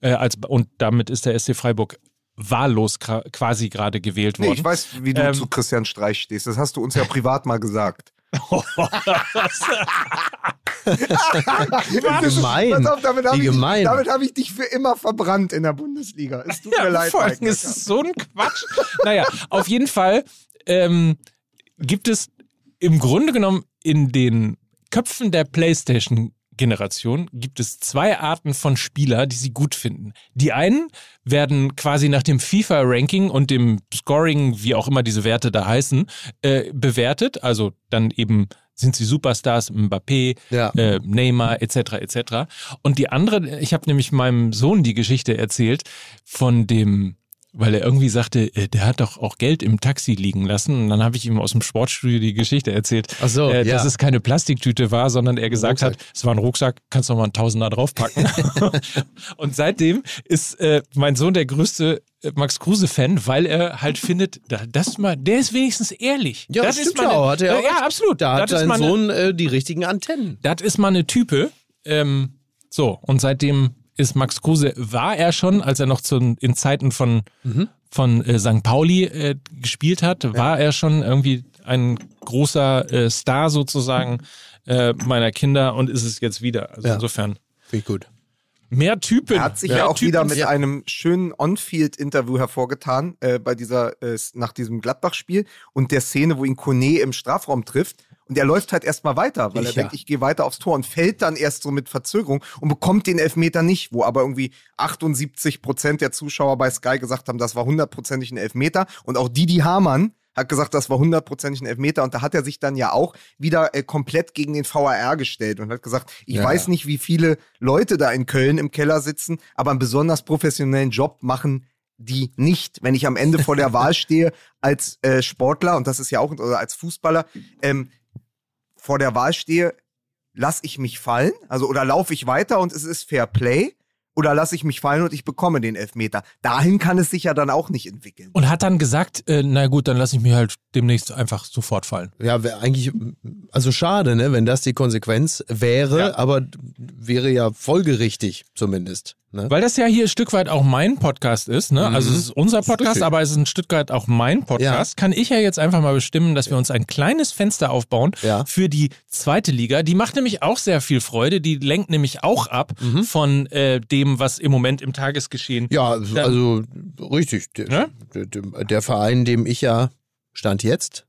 Äh, als, und damit ist der SC Freiburg wahllos quasi gerade gewählt nee, worden. ich weiß, wie du Ähm. zu Christian Streich stehst. Das hast du uns ja privat mal gesagt. *laughs* gemein. Auf, damit habe ich, damit hab ich dich für immer verbrannt in der Bundesliga. Es tut mir Ja, leid. vor allem ist es so ein Quatsch. naja, auf jeden Fall ähm, gibt es im Grunde genommen in den Köpfen der PlayStation Generation gibt es zwei Arten von Spieler, die sie gut finden. Die einen werden quasi nach dem FIFA-Ranking und dem Scoring, wie auch immer diese Werte da heißen, äh, bewertet. Also dann eben sind sie Superstars, Mbappé, Ja. äh, Neymar etc. etc. Und die andere, ich habe nämlich meinem Sohn die Geschichte erzählt von dem, weil er irgendwie sagte, äh, der hat doch auch Geld im Taxi liegen lassen. Und dann habe ich ihm aus dem Sportstudio die Geschichte erzählt, so, äh, ja. dass es keine Plastiktüte war, sondern er gesagt Rucksack. hat, es war ein Rucksack, kannst doch mal einen Tausender draufpacken. *laughs* *laughs* und seitdem ist äh, mein Sohn der größte äh, Max Kruse-Fan, weil er halt findet, da- das mal, der ist wenigstens ehrlich. Ja, das das ist stimmt mal ja eine- auch. Hat er auch ja, absolut. Da hat eine- Sohn äh, die richtigen Antennen. das ist mal eine Type. Ähm, so, und seitdem ist Max Kruse, war er schon, als er noch zu, in Zeiten von, von äh, St. Pauli äh, gespielt hat, war er schon irgendwie ein großer äh, Star sozusagen äh, meiner Kinder und ist es jetzt wieder. Also Ja. insofern Finde ich gut. mehr Typen. Er hat sich ja, mehr auch Typen. wieder mit einem schönen On-Field-Interview hervorgetan äh, bei dieser äh, nach diesem Gladbach-Spiel und der Szene, wo ihn Kone im Strafraum trifft. Und er läuft halt erstmal weiter, weil er Ja. denkt, ich gehe weiter aufs Tor und fällt dann erst so mit Verzögerung und bekommt den Elfmeter nicht, wo aber irgendwie 78 Prozent der Zuschauer bei Sky gesagt haben, das war hundertprozentig ein Elfmeter. Und auch Didi Hamann hat gesagt, das war hundertprozentig ein Elfmeter. Und da hat er sich dann ja auch wieder äh, komplett gegen den VAR gestellt und hat gesagt, ich Ja. weiß nicht, wie viele Leute da in Köln im Keller sitzen, aber einen besonders professionellen Job machen die nicht. Wenn ich am Ende vor der *laughs* Wahl stehe als äh, Sportler, und das ist ja auch, oder als Fußballer, ähm, vor der Wahl stehe, lass ich mich fallen, also oder laufe ich weiter und es ist Fair Play, oder lasse ich mich fallen und ich bekomme den Elfmeter. Dahin kann es sich ja dann auch nicht entwickeln. Und hat dann gesagt, äh, na gut, dann lasse ich mir halt demnächst einfach sofort fallen. Ja, eigentlich, also schade, ne, wenn das die Konsequenz wäre, Ja. aber wäre ja folgerichtig zumindest. Ne? Weil das ja hier ein Stück weit auch mein Podcast ist, ne? Also es ist unser Podcast, richtig. aber es ist ein Stück weit auch mein Podcast. Kann ich ja jetzt einfach mal bestimmen, dass wir uns ein kleines Fenster aufbauen Ja. für die zweite Liga. Die macht nämlich auch sehr viel Freude. Die lenkt nämlich auch ab von äh, dem, was im Moment im Tagesgeschehen. Ja, also richtig. Der, Ne? der, der Verein, dem ich ja Stand jetzt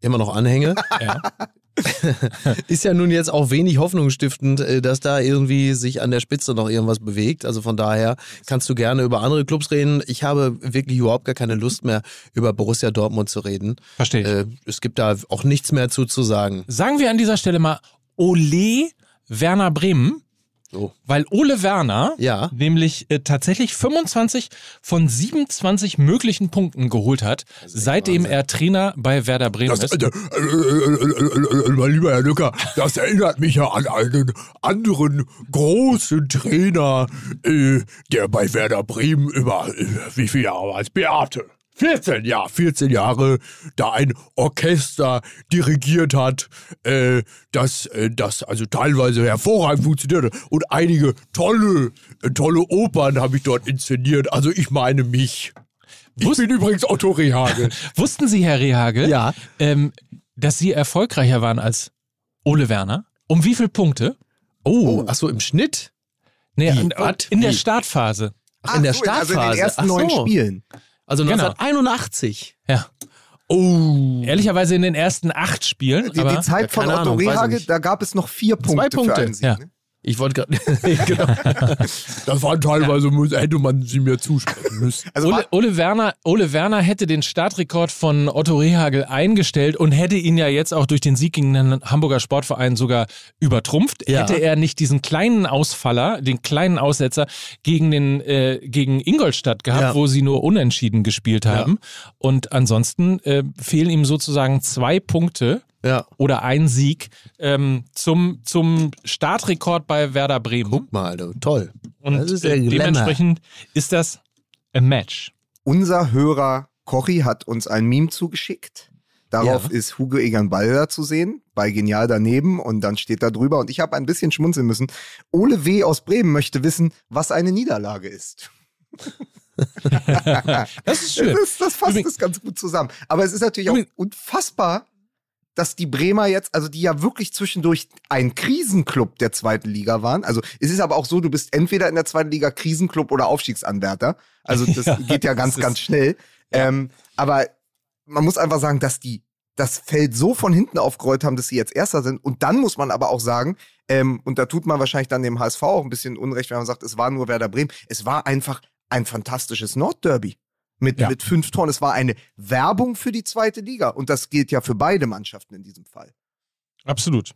immer noch anhänge, Ja. *laughs* *laughs* ist ja nun jetzt auch wenig hoffnungsstiftend, äh, dass da irgendwie sich an der Spitze noch irgendwas bewegt. Also von daher kannst du gerne über andere Clubs reden. Ich habe wirklich überhaupt gar keine Lust mehr, über Borussia Dortmund zu reden. Verstehe ich. Äh, es gibt da auch nichts mehr zu, zu sagen. Sagen wir an dieser Stelle mal Ole Werner Bremen. So. Weil Ole Werner Ja. nämlich äh, tatsächlich 25 von 27 möglichen Punkten geholt hat, seitdem er Trainer bei Werder Bremen Das, ist. äh, äh, äh, äh, äh, mein lieber Herr Lücker, das erinnert mich ja an einen anderen großen Trainer, äh, der bei Werder Bremen über äh, wie viele Jahre war es? Beate. 14, ja, 14 Jahre da ein Orchester dirigiert hat, äh, das, äh, das also teilweise hervorragend funktionierte und einige tolle, äh, tolle Opern habe ich dort inszeniert. Also ich meine mich. Ich bin übrigens Otto Rehagel. *laughs* Wussten Sie, Herr Rehagel, Ja. ähm, dass Sie erfolgreicher waren als Ole Werner? Um wie viele Punkte? Oh, ach so, im Schnitt? Nee, in, Was? in der? Startphase. Ach, in der so, Also in Startphase. den ersten Ach neun so. Spielen. Also Genau. 1981. Ja. Oh. Ehrlicherweise in den ersten acht Spielen. Die, aber die Zeit Ja, von Otto nicht. da gab es noch vier Punkte, Punkte, für einen Sieg. ja. Ne? Ich wollte gerade. *laughs* genau. Das war teilweise, hätte man sie mir zusprechen müssen. Also Ole, Ole, Werner, Ole Werner hätte den Startrekord von Otto Rehagel eingestellt und hätte ihn ja jetzt auch durch den Sieg gegen den Hamburger Sportverein sogar übertrumpft. Ja. Hätte er nicht diesen kleinen Ausfaller, den kleinen Aussetzer gegen, den, äh, gegen Ingolstadt gehabt, Ja. wo sie nur unentschieden gespielt haben. Und ansonsten äh, fehlen ihm sozusagen zwei Punkte ja. oder ein Sieg ähm, zum, zum Startrekord bei Werder Bremen. Guck mal, du. Toll. Und Das ist äh, dementsprechend ist das a Match. unser Hörer Cory hat uns ein Meme zugeschickt. Darauf Ja. ist Hugo Egan Balder zu sehen, bei Genial daneben und dann steht da drüber und ich habe ein bisschen schmunzeln müssen. Ole W. aus Bremen möchte wissen, was eine Niederlage ist. *laughs* Das ist schön. Das, das fasst Übrigens- es ganz gut zusammen. Aber es ist natürlich auch unfassbar, dass die Bremer jetzt, also die ja wirklich zwischendurch ein Krisenclub der zweiten Liga waren. Also es ist aber auch so, du bist entweder in der zweiten Liga Krisenclub oder Aufstiegsanwärter. Also *laughs* das Ja, geht ja ganz, das ist- ganz schnell. Ähm, aber man muss einfach sagen, dass die das Feld so von hinten aufgerollt haben, dass sie jetzt Erster sind. Und dann muss man aber auch sagen, ähm, und da tut man wahrscheinlich dann dem HSV auch ein bisschen Unrecht, wenn man sagt, es war nur Werder Bremen. Es war einfach ein fantastisches Nordderby mit, Ja. mit fünf Toren. Es war eine Werbung für die zweite Liga. Und das gilt ja für beide Mannschaften in diesem Fall. Absolut.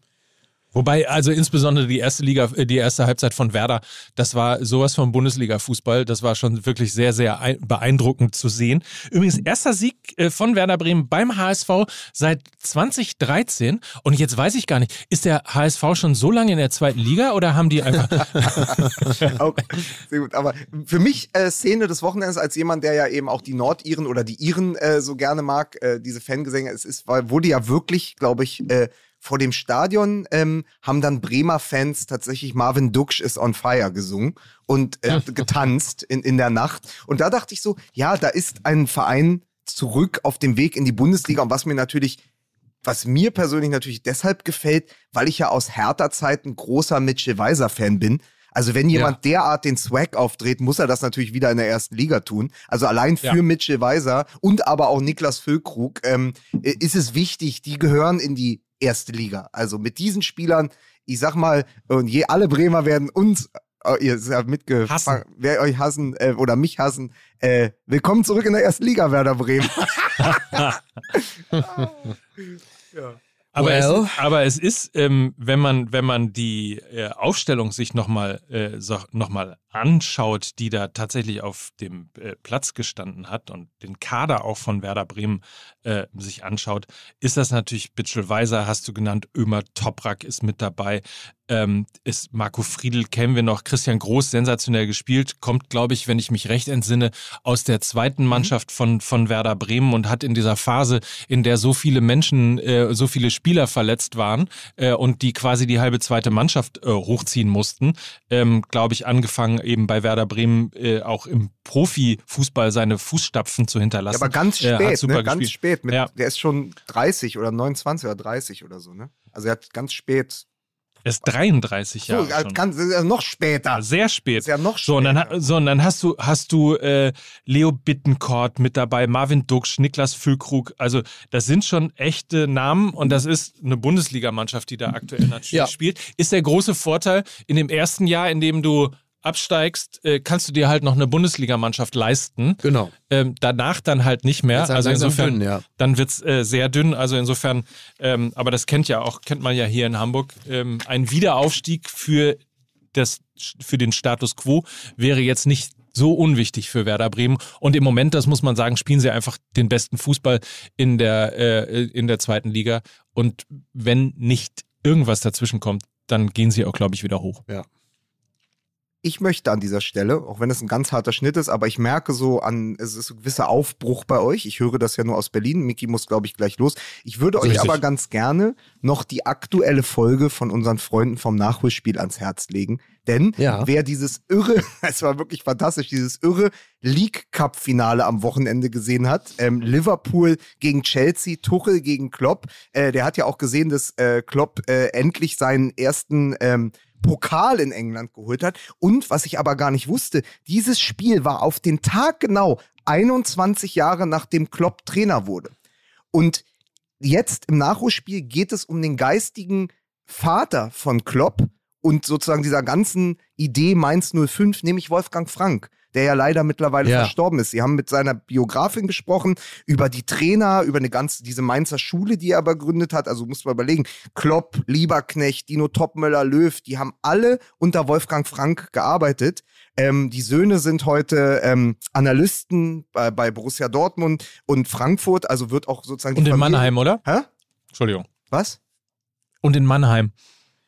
Wobei, also insbesondere die erste Liga, äh, die erste Halbzeit von Werder, das war sowas vom Bundesliga-Fußball. Das war schon wirklich sehr, sehr ein- beeindruckend zu sehen. Übrigens, erster Sieg äh, von Werder Bremen beim HSV seit 2013. Und jetzt weiß ich gar nicht, ist der HSV schon so lange in der zweiten Liga oder haben die einfach. *laughs* Auch, sehr gut. Aber für mich äh, Szene des Wochenendes als jemand, der ja eben auch die Nordiren oder die Iren äh, so gerne mag, äh, diese Fangesänge, es ist, wurde ja wirklich, glaube ich, äh, vor dem Stadion ähm, haben dann Bremer Fans tatsächlich Marvin Duksch is on fire gesungen und äh, *laughs* getanzt in, in der Nacht. Und da dachte ich so, ja, da ist ein Verein zurück auf dem Weg in die Bundesliga und was mir natürlich was mir persönlich natürlich deshalb gefällt, weil ich ja aus härter Zeiten großer Mitchell Weiser Fan bin. Also wenn jemand derart den Swag aufdreht, muss er das natürlich wieder in der ersten Liga tun. Also allein für Ja. Mitchell Weiser und aber auch Niklas Füllkrug ähm, äh, ist es wichtig, die gehören in die erste Liga. Also mit diesen Spielern, ich sag mal, und je alle Bremer werden uns äh, ihr seid mitgefangen, wer euch hassen äh, oder mich hassen, äh, willkommen zurück in der ersten Liga, Werder Bremen. *laughs* *laughs* *laughs* Aber, Well. es, aber es ist, ähm, wenn man, wenn man die äh, Aufstellung sich nochmal äh, so, noch anschaut, die da tatsächlich auf dem äh, Platz gestanden hat und den Kader auch von Werder Bremen äh, sich anschaut, ist das natürlich Bitchel Weiser, hast du genannt, Ömer Toprak ist mit dabei, ähm, ist Marco Friedl, kennen wir noch, Christian Groß, sensationell gespielt, kommt, glaube ich, wenn ich mich recht entsinne, aus der zweiten Mannschaft von, von Werder Bremen und hat in dieser Phase, in der so viele Menschen, äh, so viele Spieler verletzt waren äh, und die quasi die halbe zweite Mannschaft äh, hochziehen mussten, ähm, glaube ich, angefangen eben bei Werder Bremen äh, auch im Profifußball seine Fußstapfen zu hinterlassen. Ja, aber ganz Äh, spät, super ne? Ganz spät. Mit, Ja. Der ist schon 30 oder 29 oder 30 oder so, ne? Also er hat ganz spät. Er ist 33 So, Jahre er schon. kann, ist ja noch später. Sehr spät. Ist ja noch So, und dann, später. so, und dann hast du, hast du äh, Leo Bittencourt mit dabei, Marvin Duksch, Niklas Füllkrug. Also, das sind schon echte Namen und das ist eine Bundesligamannschaft, die da aktuell natürlich Ja. spielt. Ist der große Vorteil, in dem ersten Jahr, in dem du absteigst, äh, kannst du dir halt noch eine Bundesligamannschaft leisten. Genau. Ähm, danach dann halt nicht mehr. Halt also insofern, dünn, ja. dann wird's äh, sehr dünn. Also insofern, ähm, aber das kennt ja auch, kennt man ja hier in Hamburg. Ähm, ein Wiederaufstieg für das, für den Status quo wäre jetzt nicht so unwichtig für Werder Bremen. Und im Moment, das muss man sagen, spielen sie einfach den besten Fußball in der, äh, in der zweiten Liga. Und wenn nicht irgendwas dazwischen kommt, dann gehen sie auch, glaube ich, wieder hoch. Ich möchte an dieser Stelle, auch wenn es ein ganz harter Schnitt ist, aber ich merke so an, es ist ein gewisser Aufbruch bei euch. Ich höre das ja nur aus Berlin. Miki muss, glaube ich, gleich los. Ich würde euch Richtig. aber ganz gerne noch die aktuelle Folge von unseren Freunden vom Nachholspiel ans Herz legen. Denn Ja. wer dieses irre, *laughs* es war wirklich fantastisch, dieses irre League Cup Finale am Wochenende gesehen hat, ähm, Liverpool gegen Chelsea, Tuchel gegen Klopp, äh, der hat ja auch gesehen, dass äh, Klopp äh, endlich seinen ersten ähm, Pokal in England geholt hat. Und was ich aber gar nicht wusste, dieses Spiel war auf den Tag genau 21 Jahre nachdem Klopp Trainer wurde. Und jetzt im Nachholspiel geht es um den geistigen Vater von Klopp und sozusagen dieser ganzen Idee Mainz 05, nämlich Wolfgang Frank der ja leider mittlerweile Ja. verstorben ist. Sie haben mit seiner Biografin gesprochen, über die Trainer, über eine ganze, diese Mainzer Schule, die er aber gegründet hat. Also muss man überlegen, Klopp, Lieberknecht, Dino Topmöller, Löw, die haben alle unter Wolfgang Frank gearbeitet. Ähm, die Söhne sind heute ähm, Analysten bei, bei Borussia Dortmund und Frankfurt, also wird auch sozusagen Und in Familie- Mannheim, oder? Hä? Entschuldigung. Was? Und in Mannheim.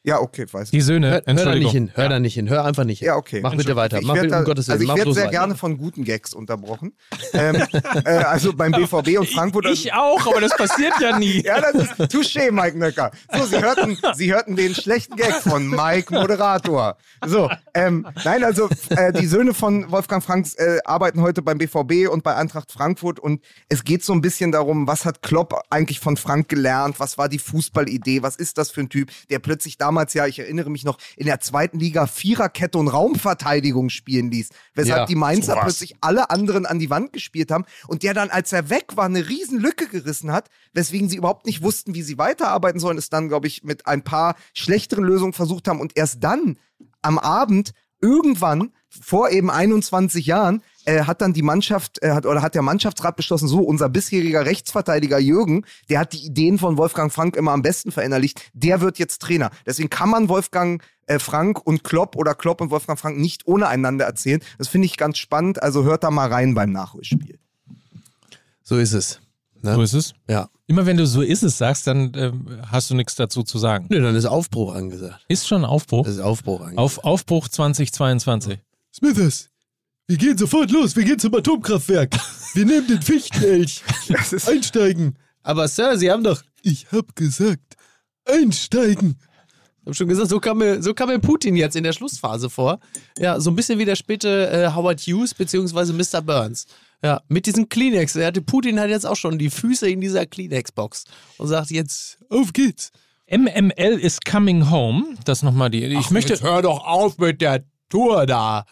Ja, okay, weiß ich. Die Söhne, Hör, hör da nicht hin, hör da nicht hin, hör einfach nicht hin. Ja, okay. Mach bitte weiter. Ich Mach da, um Gottes Willen. also ich werde sehr weiter. gerne von guten Gags unterbrochen. ähm, *laughs* äh, also beim BVB und Frankfurt. Ich auch, aber das passiert ja nie. *laughs* Ja, das ist Touché, Mike Nöcker. So, Sie hörten, Sie hörten den schlechten Gag von Mike, Moderator. So, ähm, nein, also äh, die Söhne von Wolfgang Franks äh, arbeiten heute beim BVB und bei Eintracht Frankfurt und es geht so ein bisschen darum, was hat Klopp eigentlich von Frank gelernt, was war die Fußballidee, was ist das für ein Typ, der plötzlich damals ja, ich erinnere mich noch, in der zweiten Liga Viererkette und Raumverteidigung spielen ließ, weshalb Ja, die Mainzer sowas. plötzlich alle anderen an die Wand gespielt haben und der dann, als er weg war, eine riesen Lücke gerissen hat, weswegen sie überhaupt nicht wussten, wie sie weiterarbeiten sollen, es dann, glaube ich, mit ein paar schlechteren Lösungen versucht haben und erst dann am Abend irgendwann vor eben 21 Jahren äh, hat dann die Mannschaft äh, hat, oder hat der Mannschaftsrat beschlossen, so unser bisheriger Rechtsverteidiger Jürgen, der hat die Ideen von Wolfgang Frank immer am besten verinnerlicht, der wird jetzt Trainer. Deswegen kann man Wolfgang äh, Frank und Klopp oder Klopp und Wolfgang Frank nicht ohne einander erzählen. Das finde ich ganz spannend. Also hört da mal rein beim Nachholspiel. So ist es. Ne? So ist es. Ja. Immer wenn du so ist es sagst, dann ähm, hast du nichts dazu zu sagen. Nö, dann ist Aufbruch angesagt. Ist schon Aufbruch. Das ist Aufbruch angesagt. Auf Aufbruch 2022. Smithers, wir gehen sofort los. Wir gehen zum Atomkraftwerk. Wir nehmen den Fichtenelch. *laughs* Einsteigen. Aber Sir, Sie haben doch. Ich hab gesagt, einsteigen. Ich habe schon gesagt, so kam, mir, so kam mir Putin jetzt in der Schlussphase vor. Ja, so ein bisschen wie der späte äh, Howard Hughes beziehungsweise Mr. Burns. Ja, mit diesen Kleenex. Er hatte, Putin hat jetzt auch schon die Füße in dieser Kleenex-Box und sagt jetzt, Auf geht's. MML is coming home. Das nochmal die. Ich möchte, jetzt hör doch auf mit der Tour da.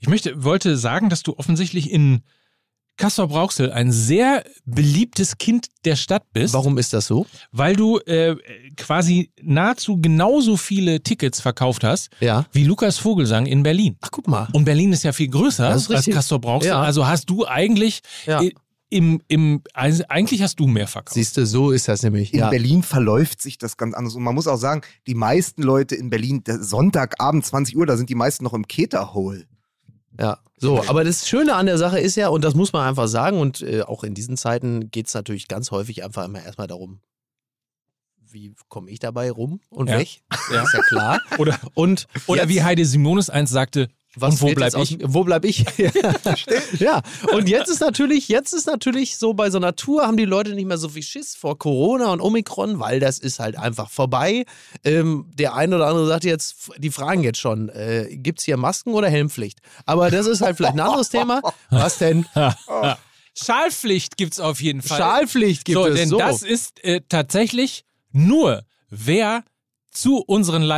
Ich möchte, wollte sagen, dass du offensichtlich in Kassel-Brauxel ein sehr beliebtes Kind der Stadt bist. Warum ist das so? Weil du äh, quasi nahezu genauso viele Tickets verkauft hast Ja. wie Lukas Vogelsang in Berlin. Ach, guck mal. Und Berlin ist ja viel größer als richtig. Castor-Brauxel. Ja. Also hast du eigentlich Ja. äh, im, im, also eigentlich hast du mehr verkauft. Siehst du, so ist das nämlich. In ja. Berlin verläuft sich das ganz anders. Und man muss auch sagen, die meisten Leute in Berlin, der Sonntagabend 20 Uhr, da sind die meisten noch im Keterhole. Ja, so, aber das Schöne an der Sache ist ja, und das muss man einfach sagen, und äh, auch in diesen Zeiten geht es natürlich ganz häufig einfach immer erstmal darum, wie komme ich dabei rum und Ja. weg? Ja. Ist ja klar. Oder, Und oder jetzt- wie Heide Simonis eins sagte, was und wo bleib ich? Wo bleib ich? *laughs* ja, und jetzt ist natürlich, jetzt ist natürlich so, bei so einer Tour haben die Leute nicht mehr so viel Schiss vor Corona und Omikron, weil das ist halt einfach vorbei. Ähm, der eine oder andere sagt jetzt, die fragen jetzt schon, äh, gibt es hier Masken oder Helmpflicht? Aber das ist halt vielleicht ein anderes Thema. Was denn? Schalpflicht gibt's auf jeden Fall. Schalpflicht gibt so, es. denn so. das ist äh, tatsächlich nur, wer zu unseren ja,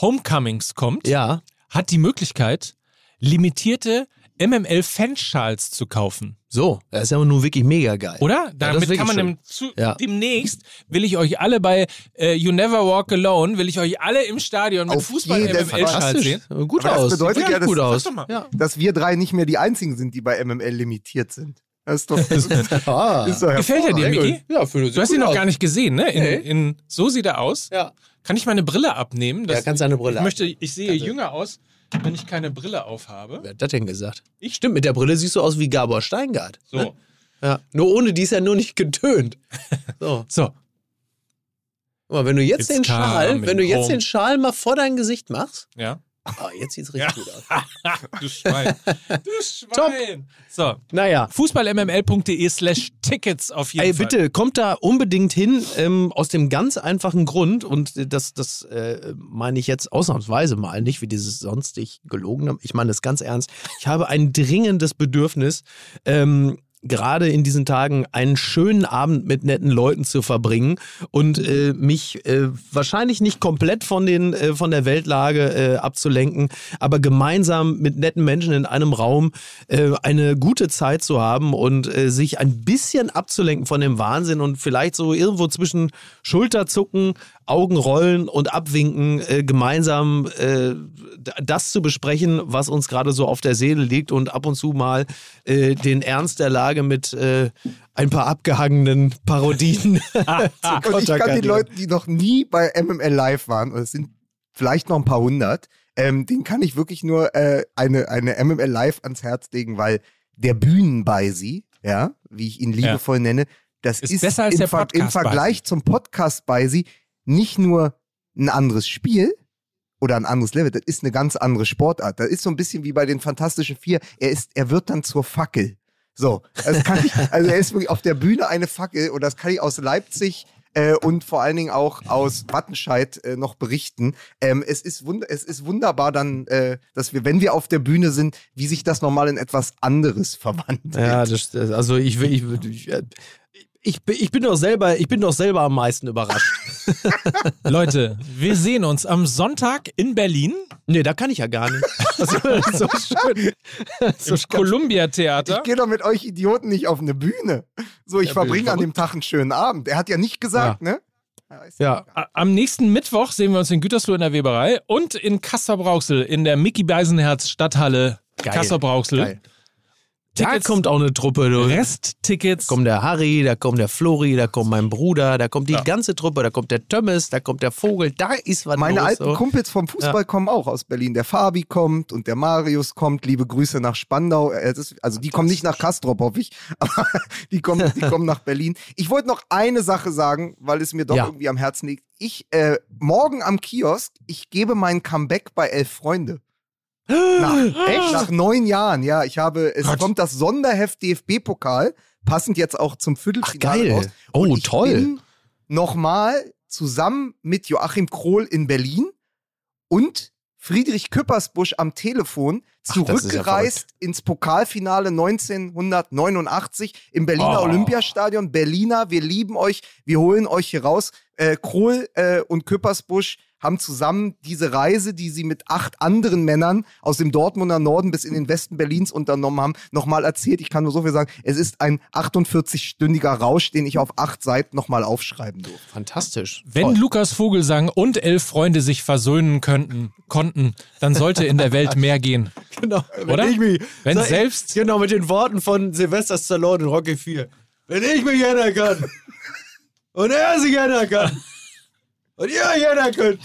Live-Homecomings kommt, ja. Hat die Möglichkeit, limitierte MML-Fanschals zu kaufen. So, das ist ja nun wirklich mega geil. Oder? Ja, das Damit wirklich kann man dem, zu, Ja. demnächst, will ich euch alle bei äh, You Never Walk Alone, will ich euch alle im Stadion mit Auf. Fußball-MML-Schals sehen. Gut Aber das aus. bedeutet Sieht ja, dass- gut aus. Ja. Dass wir drei nicht mehr die einzigen sind, die bei MML limitiert sind. Das ist doch, *laughs* das ist, *laughs* Ah. ist doch Gefällt er dir. Miki? Ja, Du hast ihn noch gar nicht gesehen, ne? In, Nee. in, so sieht er aus. Ja. Kann ich meine Brille abnehmen? Ja, kannst deine Brille Ich möchte, ich sehe jünger aus, wenn ich keine Brille aufhabe. Wer hat das denn gesagt? Ich stimmt, mit der Brille siehst du aus wie Gabor Steingart. So. Ne? Ja. Nur ohne die ist ja nur nicht getönt. So. *laughs* So. Guck mal, wenn du jetzt It's den Schal, wenn du jetzt den Schal mal vor dein Gesicht machst, Ja. Ah, jetzt sieht's richtig gut aus. *laughs* Du Schwein. Du *laughs* Schwein. So. Naja. Fußballmml.de slash Tickets auf jeden Ey, Fall. bitte, kommt da unbedingt hin, ähm, aus dem ganz einfachen Grund, und das, das äh, meine ich jetzt ausnahmsweise mal, nicht wie dieses sonstig gelogene, ich meine das ganz ernst. Ich habe ein dringendes Bedürfnis, ähm, gerade in diesen Tagen einen schönen Abend mit netten Leuten zu verbringen und äh, mich äh, wahrscheinlich nicht komplett von, den, äh, von der Weltlage äh, abzulenken, aber gemeinsam mit netten Menschen in einem Raum äh, eine gute Zeit zu haben und äh, sich ein bisschen abzulenken von dem Wahnsinn und vielleicht so irgendwo zwischen Schulterzucken, Augenrollen und Abwinken gemeinsam das zu besprechen, was uns gerade so auf der Seele liegt und ab und zu mal den Ernst der Lage mit äh, ein paar abgehangenen Parodien *laughs* zu Und ich kann den Leuten, die noch nie bei MML Live waren, und es sind vielleicht noch ein paar hundert, ähm, den kann ich wirklich nur äh, eine, eine MML Live ans Herz legen, weil der Bühnenbeisi, ja, wie ich ihn liebevoll nenne, das Ist ist, besser als im, der Ver im Podcast Vergleich zum Podcast Beisi nicht nur ein anderes Spiel oder ein anderes Level, das ist eine ganz andere Sportart. Das ist so ein bisschen wie bei den Fantastischen Vier. Er ist, er wird dann zur Fackel. So, das kann ich, also er ist wirklich auf der Bühne eine Fackel und das kann ich aus Leipzig äh, und vor allen Dingen auch aus Wattenscheid äh, noch berichten. Ähm, es, ist wund es ist wunderbar dann, äh, dass wir, wenn wir auf der Bühne sind, wie sich das nochmal in etwas anderes verwandelt. Ja, das, also ich, ich, ich, ich, bin- ich bin doch selber, ich bin doch selber am meisten überrascht. *laughs* Leute, wir sehen uns am Sonntag in Berlin Nee, da kann ich ja gar nicht. *laughs* Das ist so schön. So im Columbia Theater. Ich gehe doch mit euch Idioten nicht auf eine Bühne. So, ich Ja, verbringe an dem Tag einen schönen Abend. Er hat ja nicht gesagt, ne? Ja. egal. A- Am nächsten Mittwoch sehen wir uns in Gütersloh in der Weberei und in Kassel-Brauxel in der Mickey Beisenherz Stadthalle Geil. Kassel-Brauxel. Geil. Da Tickets, kommt auch eine Truppe. Du. Resttickets. Da kommt der Harry, da kommt der Flori, da kommt mein Bruder, da kommt die Ja. ganze Truppe, da kommt der Tömmes, da kommt der Vogel, da ist was Meine los. alten so. Kumpels vom Fußball kommen auch aus Berlin. Der Fabi kommt und der Marius kommt. Liebe Grüße nach Spandau. Es ist, also die kommen nicht nach Kastrop, hoffe ich, *laughs* aber die kommen, die kommen nach Berlin. Ich wollte noch eine Sache sagen, weil es mir doch Ja. irgendwie am Herzen liegt. Ich, äh, morgen am Kiosk, ich gebe mein Comeback bei Elf Freunde. Nach, *gasps* Echt? Nach neun Jahren, ja. Ich habe, es Gott. kommt das Sonderheft DFB-Pokal, passend jetzt auch zum Viertelfinale Ach, geil. raus. Oh, toll. Nochmal zusammen mit Joachim Krohl in Berlin und Friedrich Küppersbusch am Telefon Ach, das ist ja zurückgereist ins Pokalfinale 1989 im Berliner Oh. Olympiastadion. Berliner, wir lieben euch, wir holen euch hier raus. Äh, Krohl äh, und Küppersbusch haben zusammen diese Reise, die sie mit acht anderen Männern aus dem Dortmunder Norden bis in den Westen Berlins unternommen haben, nochmal erzählt. Ich kann nur so viel sagen, es ist ein 48-stündiger Rausch, den ich auf acht Seiten nochmal aufschreiben durfte. Fantastisch. Wenn Voll. Lukas Vogelsang und elf Freunde sich versöhnen könnten, konnten, dann sollte in der Welt mehr gehen. *laughs* genau, Oder? Ich mich, Wenn Sag ich- selbst- Genau, mit den Worten von Sylvester Stallone in Rocky 4. Wenn ich mich ändern kann *laughs* und er sich ändern kann und ihr euch ändern könnt,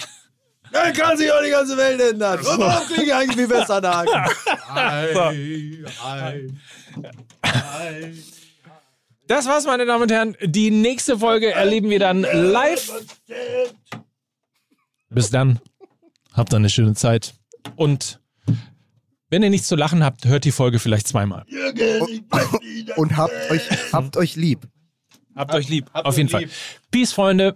dann kann sich auch die ganze Welt ändern. Und warum klinge ich eigentlich wie Westernhagen? *laughs* Ei, ei, ei. Das war's, meine Damen und Herren. Die nächste Folge erleben wir dann live. Bis dann. Habt eine schöne Zeit. Und wenn ihr nichts zu lachen habt, hört die Folge vielleicht zweimal. Und habt euch, habt euch lieb. Habt euch lieb. habt Auf jeden Fall. lieb. Peace, Freunde.